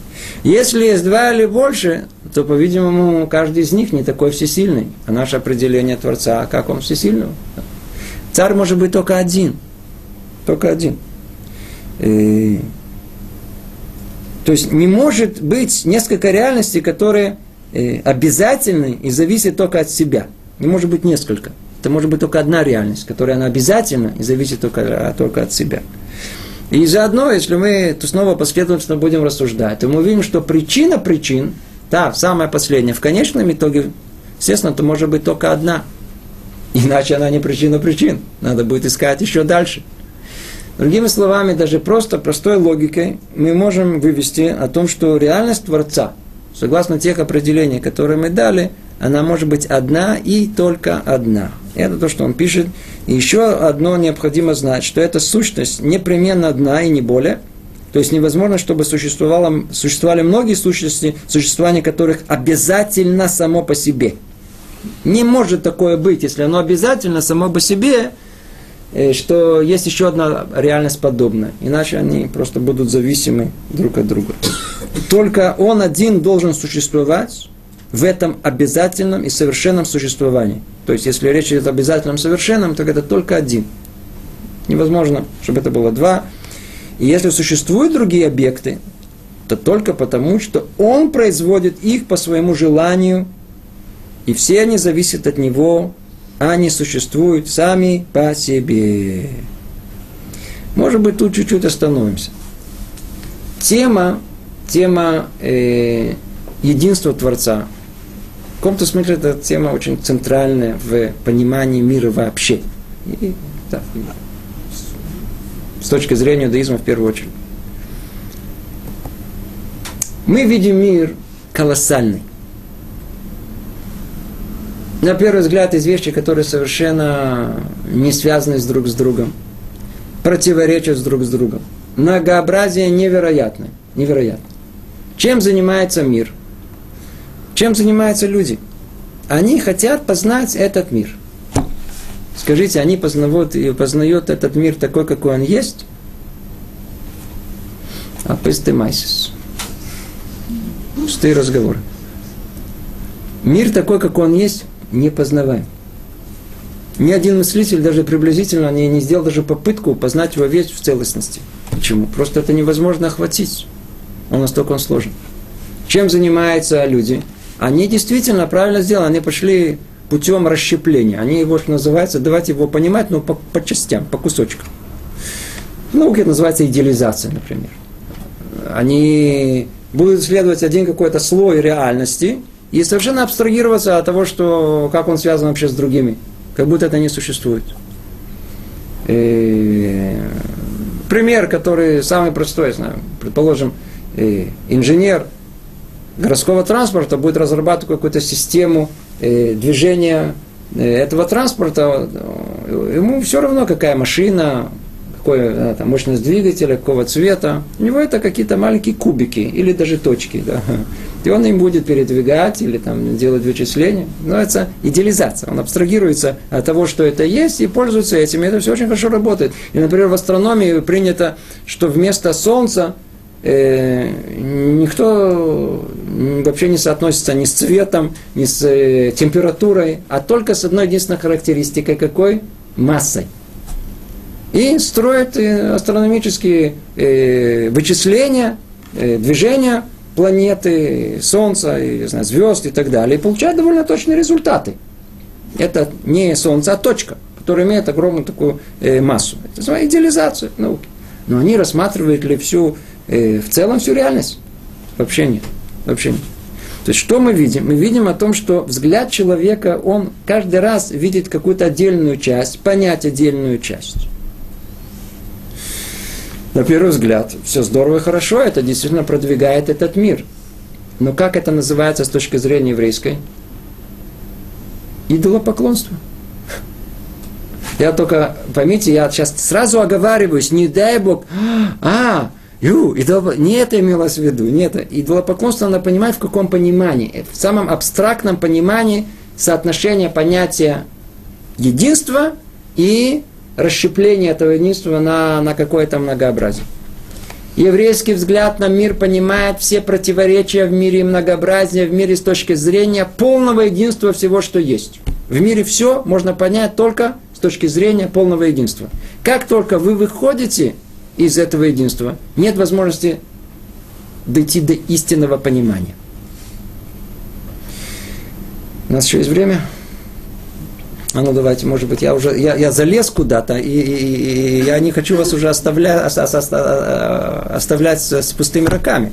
Если есть два или больше, то, по-видимому, каждый из них не такой всесильный. А наше определение Творца, а как он всесильный? Царь может быть только один. Только один. И то есть не может быть несколько реальностей, которые э, обязательны и зависят только от себя. Не может быть несколько. Это может быть только одна реальность, которая она обязательна и зависит только, только от себя. И заодно, если мы то снова последовательно будем рассуждать, то мы увидим, что причина причин, да, самая последняя, в конечном итоге, естественно, это может быть только одна. Иначе она не причина причин. Надо будет искать еще дальше. Другими словами, даже просто простой логикой мы можем вывести о том, что реальность Творца, согласно тех определений, которые мы дали, она может быть одна и только одна. Это то, что он пишет. И еще одно необходимо знать, что эта сущность непременно одна и не более. То есть невозможно, чтобы существовало, существовали многие сущности, существование которых обязательно само по себе. Не может такое быть, если оно обязательно само по себе, Э, что есть еще одна реальность подобная. Иначе они просто будут зависимы друг от друга. Только он один должен существовать в этом обязательном и совершенном существовании. То есть, если речь идет о обязательном совершенном, то это только один. Невозможно, чтобы это было два. И если существуют другие объекты, то только потому, что он производит их по своему желанию И все они зависят от него, они существуют сами по себе. Может быть, тут чуть-чуть остановимся. Тема, тема э, единства Творца. Каком-то смысле эта тема очень центральная в понимании мира вообще. И, да, с точки зрения иудаизма в первую очередь. Мы видим мир колоссальный. На первый взгляд, из вещи, которые совершенно не связаны с друг с другом, противоречат с друг с другом. Многообразие невероятное. Невероятно. Чем занимается мир? Чем занимаются люди? Они хотят познать этот мир. Скажите, они познают, познают этот мир такой, какой он есть? А майсис. Пустые разговоры. Мир такой, как он есть, не познаваем. Ни один мыслитель даже приблизительно не, не сделал даже попытку познать его весь в целостности. Почему? Просто это невозможно охватить. Он настолько он сложен. Чем занимаются люди? Они действительно правильно сделали. Они пошли путем расщепления. Они его, что называется, давайте его понимать, но по, по частям, по кусочкам. Науке это называется идеализация, например. Они будут исследовать один какой-то слой реальности и совершенно абстрагироваться от того, что, как он связан вообще с другими. Как будто это не существует. И пример, который самый простой, знаю, предположим, инженер городского транспорта будет разрабатывать какую-то систему движения этого транспорта, ему все равно, какая машина, какая там, мощность двигателя, какого цвета. У него это какие-то маленькие кубики или даже точки. Да. И он им будет передвигать или там, делать вычисления. Но это идеализация. Он абстрагируется от того, что это есть, и пользуется этим. И это все очень хорошо работает. И, например, в астрономии принято, что вместо Солнца э, никто вообще не соотносится ни с цветом, ни с э, температурой, а только с одной единственной характеристикой какой? Массой и строят э, астрономические э, вычисления, э, движения планеты, Солнца, и, знаю, звезд и так далее, и получают довольно точные результаты. Это не Солнце, а точка, которая имеет огромную такую массу. Это называется идеализация науки. Но они рассматривают ли всю, в целом всю реальность? Вообще нет. Вообще нет. То есть что мы видим? Мы видим о том, что взгляд человека, он каждый раз видит какую-то отдельную часть, понять отдельную часть на первый взгляд, все здорово и хорошо, это действительно продвигает этот мир. Но как это называется с точки зрения еврейской? Идолопоклонство. Я только, поймите, я сейчас сразу оговариваюсь, не дай Бог, а, ю, идолоп... не это имелось в виду, не это. Идолопоклонство надо понимать в каком понимании. В самом абстрактном понимании соотношения понятия единства и расщепление этого единства на, на какое-то многообразие. Еврейский взгляд на мир понимает все противоречия в мире и многообразие в мире с точки зрения полного единства всего, что есть. В мире все можно понять только с точки зрения полного единства. Как только вы выходите из этого единства, нет возможности дойти до истинного понимания. У нас еще есть время? А ну давайте, может быть, я уже я, я залез куда-то, и, и, и я не хочу вас уже оставлять, оставлять с пустыми руками.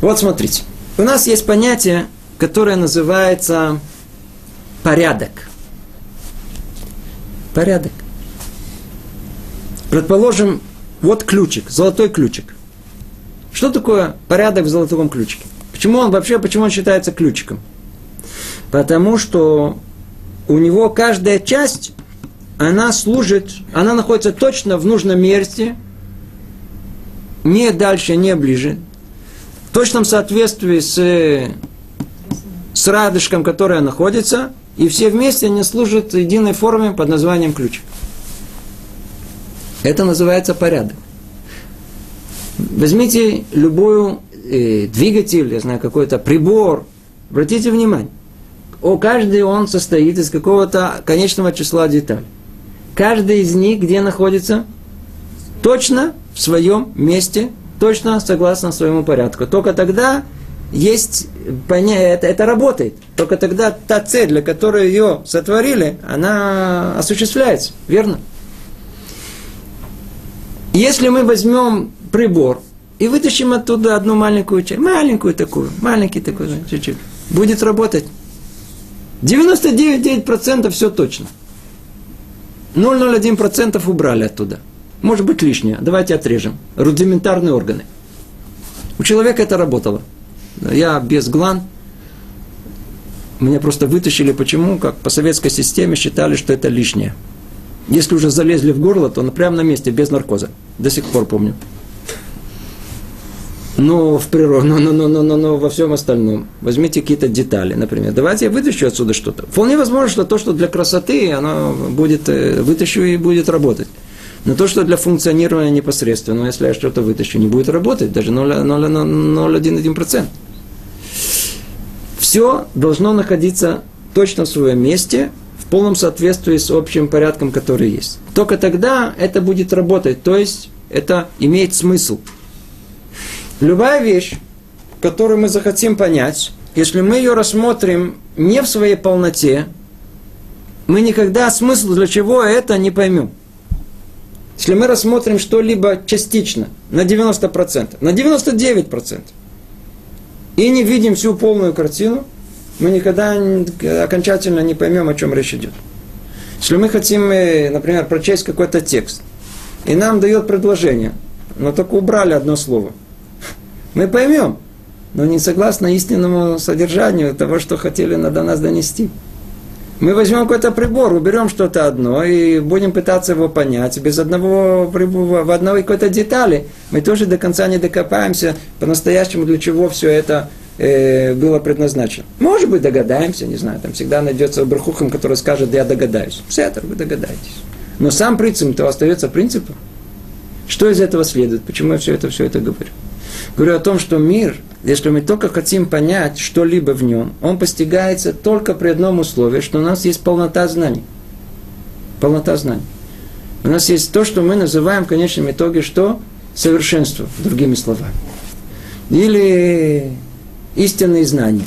Вот смотрите. У нас есть понятие, которое называется порядок. Порядок. Предположим, вот ключик, золотой ключик. Что такое порядок в золотом ключике? Почему он вообще, почему он считается ключиком? Потому что у него каждая часть, она служит, она находится точно в нужном месте, не дальше, не ближе, в точном соответствии с, с радужком, которая находится, и все вместе они служат единой форме под названием ключ. Это называется порядок. Возьмите любую э, двигатель, я знаю, какой-то прибор, обратите внимание о, каждый он состоит из какого-то конечного числа деталей. Каждый из них где находится? Точно в своем месте, точно согласно своему порядку. Только тогда есть это, это работает. Только тогда та цель, для которой ее сотворили, она осуществляется, верно? Если мы возьмем прибор и вытащим оттуда одну маленькую часть, маленькую такую, маленький такой, чуть-чуть, будет работать. 99% все точно. 0,01% убрали оттуда. Может быть лишнее. Давайте отрежем. Рудиментарные органы. У человека это работало. Я без глан. Меня просто вытащили. Почему? Как по советской системе считали, что это лишнее. Если уже залезли в горло, то прямо на месте, без наркоза. До сих пор помню. Но в природе, но, но, но, но, но, но во всем остальном. Возьмите какие-то детали, например. Давайте я вытащу отсюда что-то. Вполне возможно, что то, что для красоты, оно будет, э, вытащу и будет работать. Но то, что для функционирования непосредственно, если я что-то вытащу, не будет работать, даже 0,1%. Все должно находиться точно в своем месте, в полном соответствии с общим порядком, который есть. Только тогда это будет работать, то есть это имеет смысл. Любая вещь, которую мы захотим понять, если мы ее рассмотрим не в своей полноте, мы никогда смысл для чего это не поймем. Если мы рассмотрим что-либо частично, на 90%, на 99%, и не видим всю полную картину, мы никогда окончательно не поймем, о чем речь идет. Если мы хотим, э, например, прочесть какой-то текст, и нам дает предложение, но только убрали одно слово, *laughs* мы поймем, но не согласно истинному содержанию того, что хотели до нас донести. Мы возьмем какой-то прибор, уберем что-то одно и будем пытаться его понять. Без одного прибора, в одной какой-то детали мы тоже до конца не докопаемся по-настоящему, для чего все это э, было предназначено. Может быть, догадаемся, не знаю, там всегда найдется Брахухам, который скажет, я догадаюсь. Это вы догадаетесь. Но сам принцип-то остается принципом. Что из этого следует? Почему я все это, все это говорю? Говорю о том, что мир, если мы только хотим понять что-либо в нем, он постигается только при одном условии, что у нас есть полнота знаний. Полнота знаний. У нас есть то, что мы называем в конечном итоге что? Совершенство, другими словами. Или истинные знания.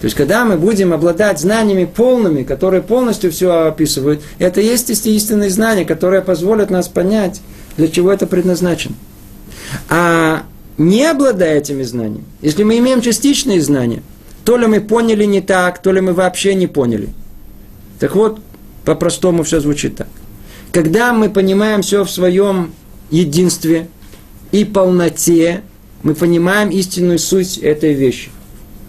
То есть, когда мы будем обладать знаниями полными, которые полностью все описывают, это есть истинные знания, которые позволят нас понять, для чего это предназначено. А не обладая этими знаниями, если мы имеем частичные знания, то ли мы поняли не так, то ли мы вообще не поняли. Так вот, по-простому все звучит так. Когда мы понимаем все в своем единстве и полноте, мы понимаем истинную суть этой вещи.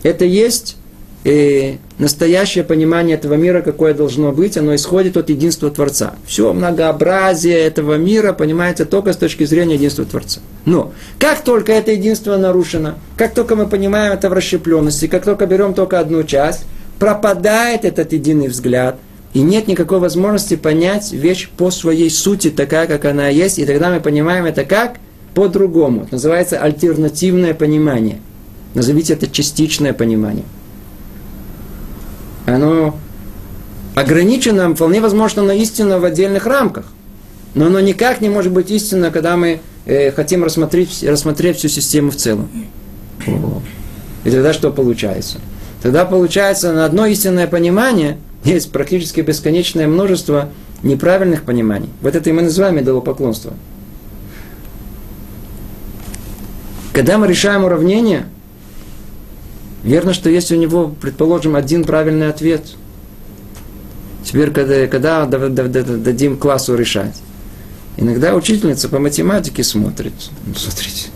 Это есть э, настоящее понимание этого мира, какое должно быть, оно исходит от единства Творца. Все многообразие этого мира понимается только с точки зрения единства Творца. Но как только это единство нарушено, как только мы понимаем это в расщепленности, как только берем только одну часть, пропадает этот единый взгляд, и нет никакой возможности понять вещь по своей сути, такая, как она есть, и тогда мы понимаем это как? По-другому. Это называется альтернативное понимание. Назовите это частичное понимание оно ограничено, вполне возможно, на истину в отдельных рамках. Но оно никак не может быть истинно, когда мы э, хотим рассмотреть, рассмотреть всю систему в целом. И тогда что получается? Тогда получается на одно истинное понимание есть практически бесконечное множество неправильных пониманий. Вот это и мы называем идолопоклонство. Когда мы решаем уравнение – Верно, что есть у него, предположим, один правильный ответ. Теперь, когда, когда дадим классу решать, иногда учительница по математике смотрит, ну, смотрите,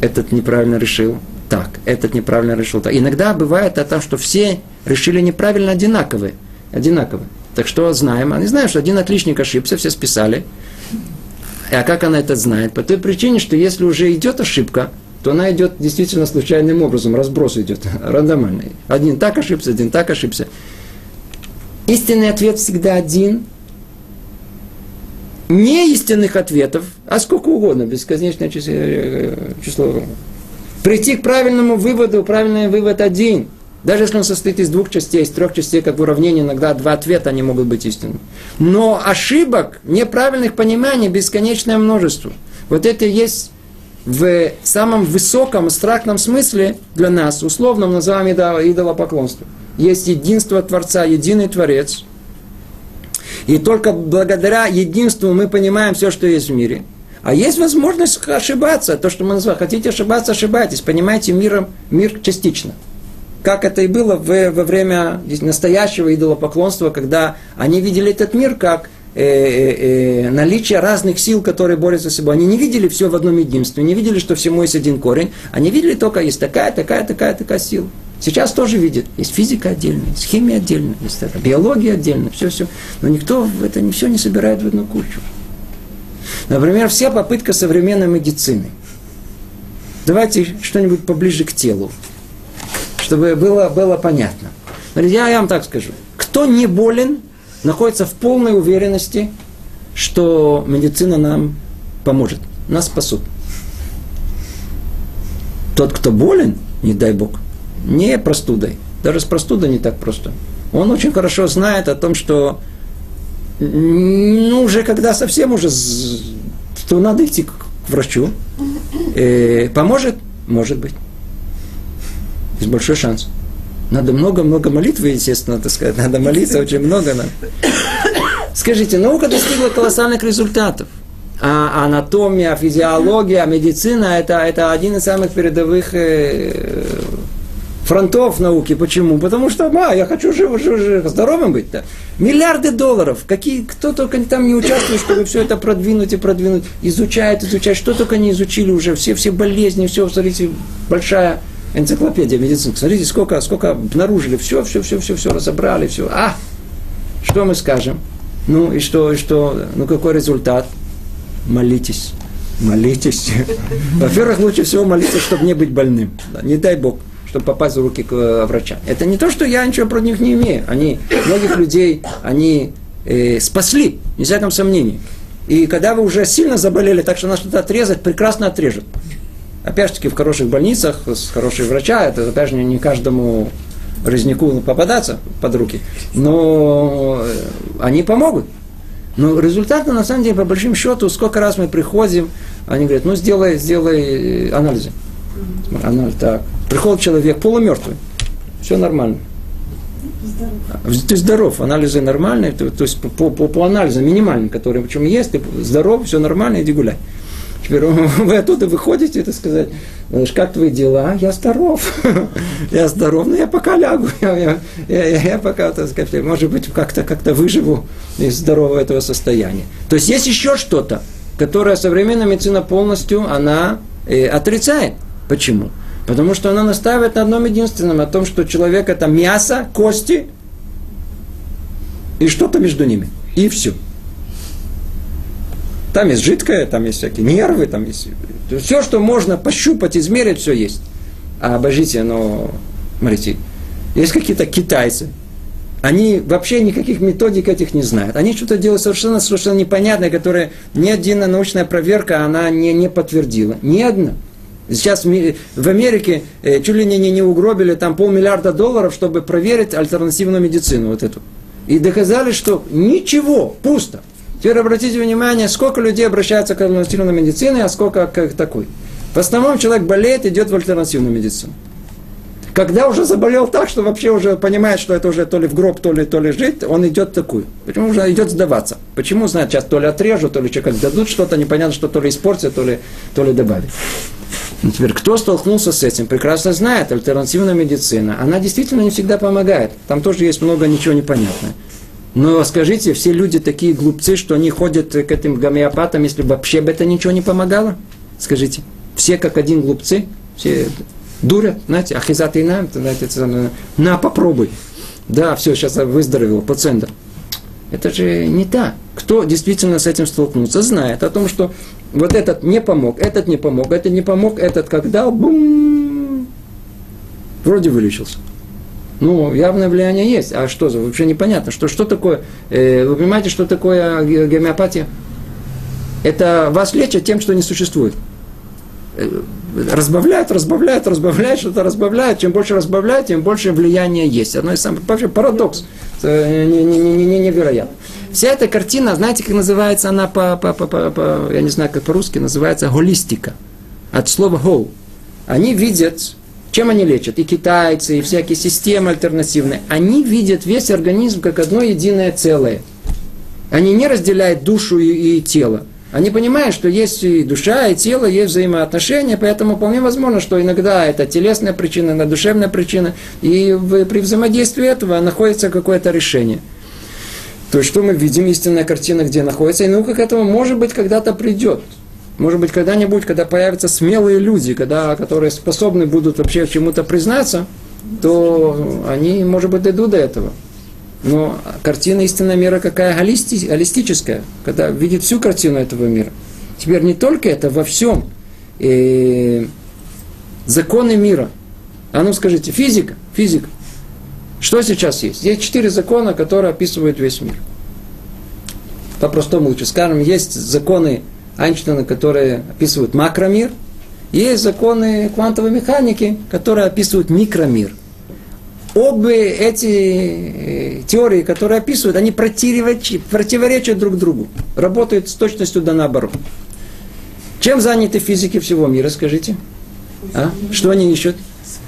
этот неправильно решил, так, этот неправильно решил, так. Иногда бывает о том, что все решили неправильно одинаковые, одинаковые. Так что знаем, они знают, что один отличник ошибся, все списали. А как она это знает? По той причине, что если уже идет ошибка, то она идет действительно случайным образом, разброс идет, *laughs* рандомальный. Один так ошибся, один так ошибся. Истинный ответ всегда один. Не истинных ответов, а сколько угодно, бесконечное число. Э, число. Прийти к правильному выводу, правильный вывод один. Даже если он состоит из двух частей, из трех частей, как в уравнении, иногда два ответа, они могут быть истинными. Но ошибок, неправильных пониманий бесконечное множество. Вот это и есть в самом высоком абстрактном смысле для нас, условно называем идолопоклонство. Есть единство Творца, единый Творец. И только благодаря единству мы понимаем все, что есть в мире. А есть возможность ошибаться. То, что мы называем, хотите ошибаться, ошибайтесь. Понимаете миром, мир частично. Как это и было в, во время настоящего идолопоклонства, когда они видели этот мир как э, э, э, наличие разных сил, которые борются с собой. Они не видели все в одном единстве, не видели, что всему есть один корень. Они видели только есть такая, такая, такая, такая сила. Сейчас тоже видят. Есть физика отдельная, есть химия отдельная, есть это, биология отдельная, все-все. Но никто это все не собирает в одну кучу. Например, вся попытка современной медицины. Давайте что-нибудь поближе к телу, чтобы было, было понятно. Я, я вам так скажу. Кто не болен, находится в полной уверенности, что медицина нам поможет, нас спасут. Тот, кто болен, не дай Бог, не простудой, даже с простудой не так просто. Он очень хорошо знает о том, что ну, уже когда совсем уже, то надо идти к врачу. Э, поможет? Может быть. Есть большой шанс. Надо много-много молитвы, естественно, так сказать. Надо молиться очень много. Надо. Скажите, наука достигла колоссальных результатов. А анатомия, физиология, медицина это, это один из самых передовых э, фронтов науки. Почему? Потому что, а, я хочу жив, жив, жив, здоровым быть. Да. Миллиарды долларов. Какие, кто только там не участвует, чтобы все это продвинуть и продвинуть. Изучает, изучает. Что только не изучили уже. Все, все болезни, все, смотрите, большая энциклопедия медицинская. Смотрите, сколько, сколько обнаружили. Все, все, все, все, все разобрали, все. А, что мы скажем? Ну и что, и что, ну какой результат? Молитесь. Молитесь. *laughs* Во-первых, лучше всего молиться, чтобы не быть больным. Не дай Бог чтобы попасть в руки к э, врача. Это не то, что я ничего против них не имею. Они, многих людей, они э, спасли, не всяком сомнении. И когда вы уже сильно заболели, так что надо что-то отрезать, прекрасно отрежут. Опять же таки, в хороших больницах, с хорошей врача, это, опять же, не каждому резнику попадаться под руки. Но э, они помогут. Но результаты, на самом деле, по большим счету, сколько раз мы приходим, они говорят, ну, сделай, сделай э, анализы. Анализ, так. Приходит человек полумертвый, все нормально. Здоров. Ты здоров, анализы нормальные, то, то есть по, по, по анализам минимальным, которые причем есть, ты здоров, все нормально, иди гуляй. Теперь *laughs* вы оттуда выходите, это сказать, как твои дела? Я здоров. *laughs* я здоров, но я пока лягу. *laughs* я, я, я, я пока, так сказать, может быть, как-то как выживу из здорового этого состояния. То есть есть еще что-то, которое современная медицина полностью, она э, отрицает. Почему? Потому что она настаивает на одном единственном, о том, что человек это мясо, кости и что-то между ними. И все. Там есть жидкое, там есть всякие нервы, там есть... Все, что можно пощупать, измерить, все есть. А обожите, но, смотрите, есть какие-то китайцы, они вообще никаких методик этих не знают. Они что-то делают совершенно, совершенно непонятное, которое ни одна научная проверка она не, не подтвердила. Ни одна. Сейчас в Америке э, чуть ли не, не, не угробили там полмиллиарда долларов, чтобы проверить альтернативную медицину вот эту. И доказали, что ничего, пусто. Теперь обратите внимание, сколько людей обращаются к альтернативной медицине, а сколько к такой. В основном человек болеет, идет в альтернативную медицину. Когда уже заболел так, что вообще уже понимает, что это уже то ли в гроб, то ли, то ли жить, он идет такую. Почему уже идет сдаваться? Почему, знает, сейчас то ли отрежут, то ли как дадут что-то, непонятно, что то ли испортят, то ли, то ли добавят. Ну, теперь, кто столкнулся с этим, прекрасно знает, альтернативная медицина, она действительно не всегда помогает. Там тоже есть много ничего непонятного. Но скажите, все люди такие глупцы, что они ходят к этим гомеопатам, если вообще бы это ничего не помогало? Скажите, все как один глупцы, все дурят, знаете, ахизат и нам, знаете, на, попробуй. Да, все, сейчас выздоровел пациента. Это же не так. Кто действительно с этим столкнулся, знает о том, что вот этот не помог, этот не помог, этот не помог, этот как дал, бум, вроде вылечился. Ну, явное влияние есть. А что за? Вообще непонятно. Что, что такое? Э, вы понимаете, что такое гомеопатия? Это вас лечат тем, что не существует. Э, разбавляют, разбавляют, разбавляют, что-то разбавляют. Чем больше разбавляют, тем больше влияния есть. Одно из самых, вообще парадокс. Не, невероятно. Вся эта картина, знаете, как называется она по, по, по, по, по я не знаю, как по-русски, называется голистика. от слова «хоу». Они видят, чем они лечат? И китайцы, и всякие системы альтернативные. Они видят весь организм как одно единое целое. Они не разделяют душу и, и тело. Они понимают, что есть и душа, и тело, есть взаимоотношения, поэтому вполне возможно, что иногда это телесная причина, иногда душевная причина, и при взаимодействии этого находится какое-то решение. То есть, что мы видим, истинная картина, где находится, и наука к этому, может быть, когда-то придет. Может быть, когда-нибудь, когда появятся смелые люди, когда, которые способны будут вообще чему-то признаться, то они, может быть, дойдут до этого. Но картина истинного мира какая голисти, голистическая, когда видит всю картину этого мира. Теперь не только это, во всем. Э, законы мира. А ну скажите, физика, физика. Что сейчас есть? Есть четыре закона, которые описывают весь мир. По-простому лучше скажем, есть законы Эйнштейна, которые описывают макромир, есть законы квантовой механики, которые описывают микромир обе эти э, теории, которые описывают, они противоречат, друг другу. Работают с точностью да наоборот. Чем заняты физики всего мира, скажите? А? Что они ищут?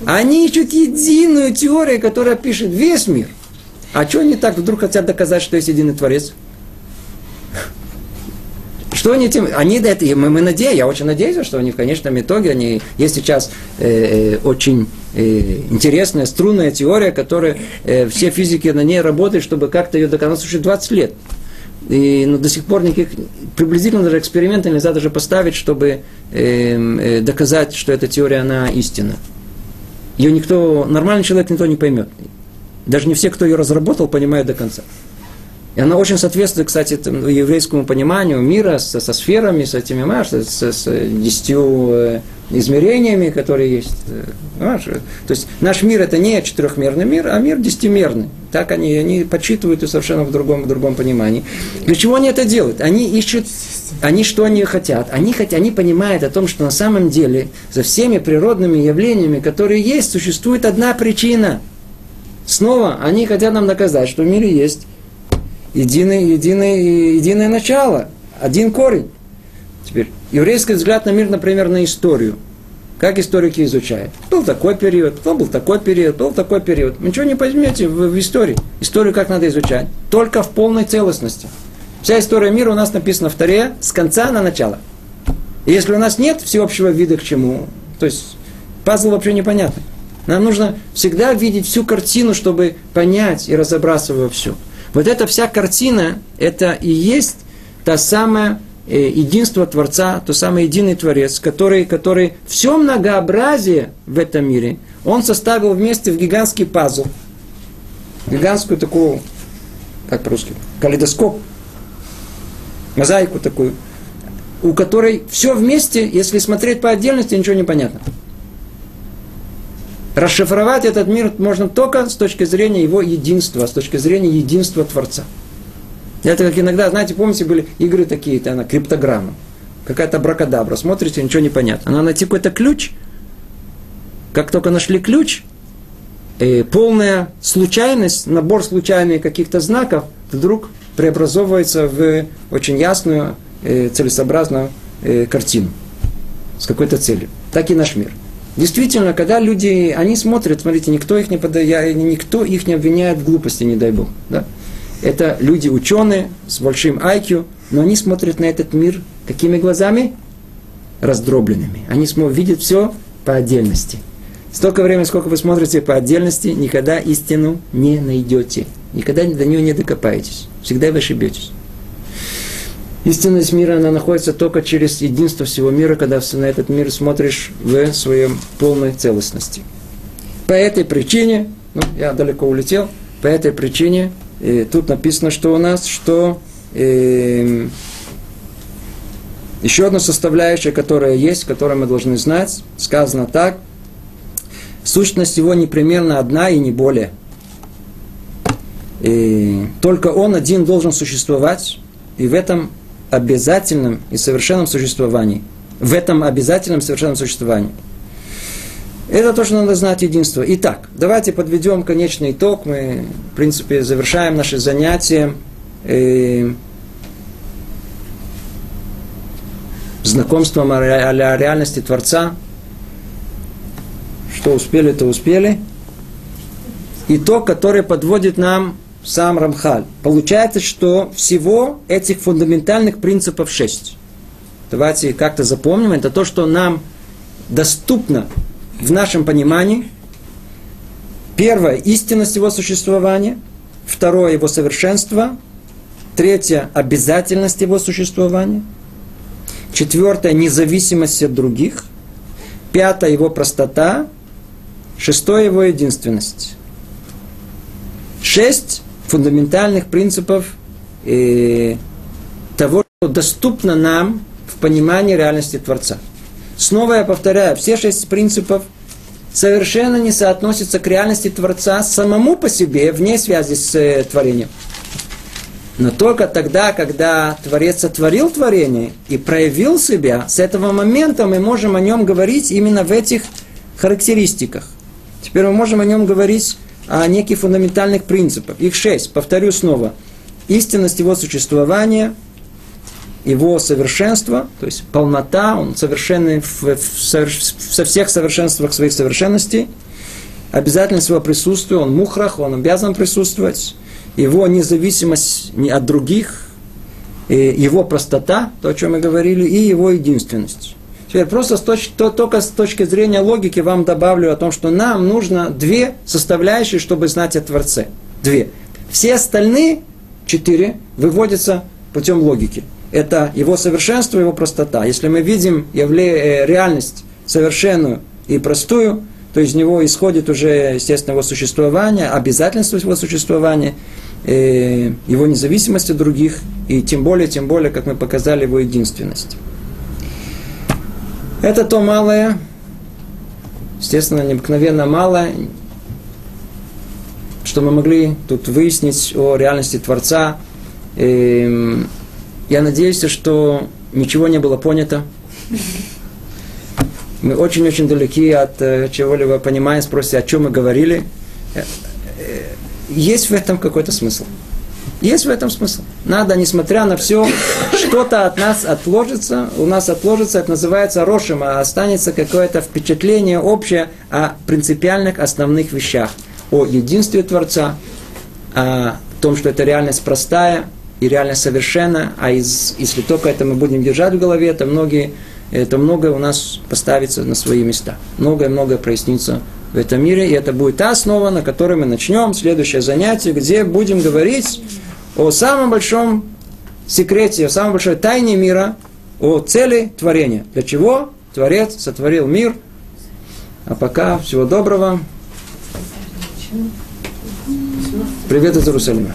Они ищут единую теорию, которая пишет весь мир. А что они так вдруг хотят доказать, что есть единый Творец? Что они тем... Они до этого... Мы, мы надеемся, я очень надеюсь, что они в конечном итоге, они... Есть сейчас э, э, очень э, интересная струнная теория, которая... Э, все физики на ней работают, чтобы как-то ее доказать. Уже 20 лет. И, но до сих пор никаких приблизительно даже эксперимента нельзя даже поставить, чтобы э, э, доказать, что эта теория, она истина. Ее никто, нормальный человек никто не поймет. Даже не все, кто ее разработал, понимают до конца. И она очень соответствует, кстати, еврейскому пониманию мира со, со сферами, с этими, понимаешь, с, с десятью э, измерениями, которые есть. Э, понимаешь? То есть наш мир это не четырехмерный мир, а мир десятимерный. Так они, они подсчитывают и совершенно в другом, в другом понимании. Для чего они это делают? Они ищут, они что они хотят? Они, хотят, они понимают о том, что на самом деле за всеми природными явлениями, которые есть, существует одна причина. Снова они хотят нам доказать, что в мире есть единое, единое, единое начало, один корень. Теперь, еврейский взгляд на мир, например, на историю. Как историки изучают? Был такой период, потом был такой период, был такой период. Ничего не поймете в, в истории. Историю как надо изучать? Только в полной целостности. Вся история мира у нас написана в Таре с конца на начало. И если у нас нет всеобщего вида к чему, то есть пазл вообще непонятный. Нам нужно всегда видеть всю картину, чтобы понять и разобраться во всем. Вот эта вся картина, это и есть та самая э, единство Творца, то самый единый Творец, который, который все многообразие в этом мире, он составил вместе в гигантский пазл, гигантскую такую, как по-русски, калейдоскоп, мозаику такую, у которой все вместе, если смотреть по отдельности, ничего не понятно. Расшифровать этот мир можно только с точки зрения его единства, с точки зрения единства Творца. Это как иногда, знаете, помните, были игры такие, это она, криптограмма. Какая-то бракадабра. Смотрите, ничего не понятно. Она найти какой-то ключ. Как только нашли ключ, э, полная случайность, набор случайных каких-то знаков вдруг преобразовывается в очень ясную, э, целесообразную э, картину с какой-то целью. Так и наш мир. Действительно, когда люди, они смотрят, смотрите, никто их не, подает, никто их не обвиняет в глупости, не дай Бог. Да? Это люди ученые с большим IQ, но они смотрят на этот мир какими глазами? Раздробленными. Они видят все по отдельности. Столько времени, сколько вы смотрите по отдельности, никогда истину не найдете. Никогда до нее не докопаетесь. Всегда вы ошибетесь. Истинность мира, она находится только через единство всего мира, когда на этот мир смотришь в своем полной целостности. По этой причине, ну, я далеко улетел, по этой причине э, тут написано, что у нас, что э, еще одна составляющая, которая есть, которую мы должны знать, сказано так, сущность его непременно одна и не более. И только он один должен существовать, и в этом обязательном и совершенном существовании. В этом обязательном совершенном существовании. Это то, что надо знать единство. Итак, давайте подведем конечный итог. Мы, в принципе, завершаем наши занятия. И знакомством о реальности Творца. Что успели, то успели. И то, которое подводит нам сам Рамхаль. Получается, что всего этих фундаментальных принципов шесть. Давайте как-то запомним. Это то, что нам доступно в нашем понимании. Первое – истинность его существования. Второе – его совершенство. Третье – обязательность его существования. Четвертое – независимость от других. Пятое – его простота. Шестое – его единственность. Шесть фундаментальных принципов э, того, что доступно нам в понимании реальности Творца. Снова я повторяю, все шесть принципов совершенно не соотносятся к реальности Творца самому по себе, вне связи с э, творением. Но только тогда, когда Творец сотворил творение и проявил себя, с этого момента мы можем о нем говорить именно в этих характеристиках. Теперь мы можем о нем говорить о неких фундаментальных принципах. Их шесть. Повторю снова. Истинность его существования, его совершенство, то есть полнота, он совершенный в, в, со всех совершенствах своих совершенностей, обязательность его присутствия, он мухрах, он обязан присутствовать, его независимость от других, его простота, то, о чем мы говорили, и его единственность. Теперь просто с точ, то, только с точки зрения логики вам добавлю о том, что нам нужно две составляющие, чтобы знать о Творце. Две. Все остальные четыре выводятся путем логики. Это его совершенство, его простота. Если мы видим явле, э, реальность совершенную и простую, то из него исходит уже, естественно, его существование, обязательство его существования, э, его независимость от других, и тем более, тем более, как мы показали, его единственность. Это то малое, естественно, необыкновенно малое, что мы могли тут выяснить о реальности Творца. Эм, я надеюсь, что ничего не было понято. Мы очень-очень далеки от э, чего-либо понимания, спросите, о чем мы говорили. Э, э, есть в этом какой-то смысл. Есть в этом смысл. Надо, несмотря на все, что-то от нас отложится, у нас отложится, это называется рошем, а останется какое-то впечатление общее о принципиальных основных вещах. О единстве Творца, о том, что это реальность простая и реальность совершенна, а из, если только это мы будем держать в голове, то многие это многое у нас поставится на свои места. Многое-многое прояснится в этом мире, и это будет та основа, на которой мы начнем следующее занятие, где будем говорить о самом большом секрете, о самой большой тайне мира, о цели творения. Для чего Творец сотворил мир. А пока всего доброго. Привет из Иерусалима.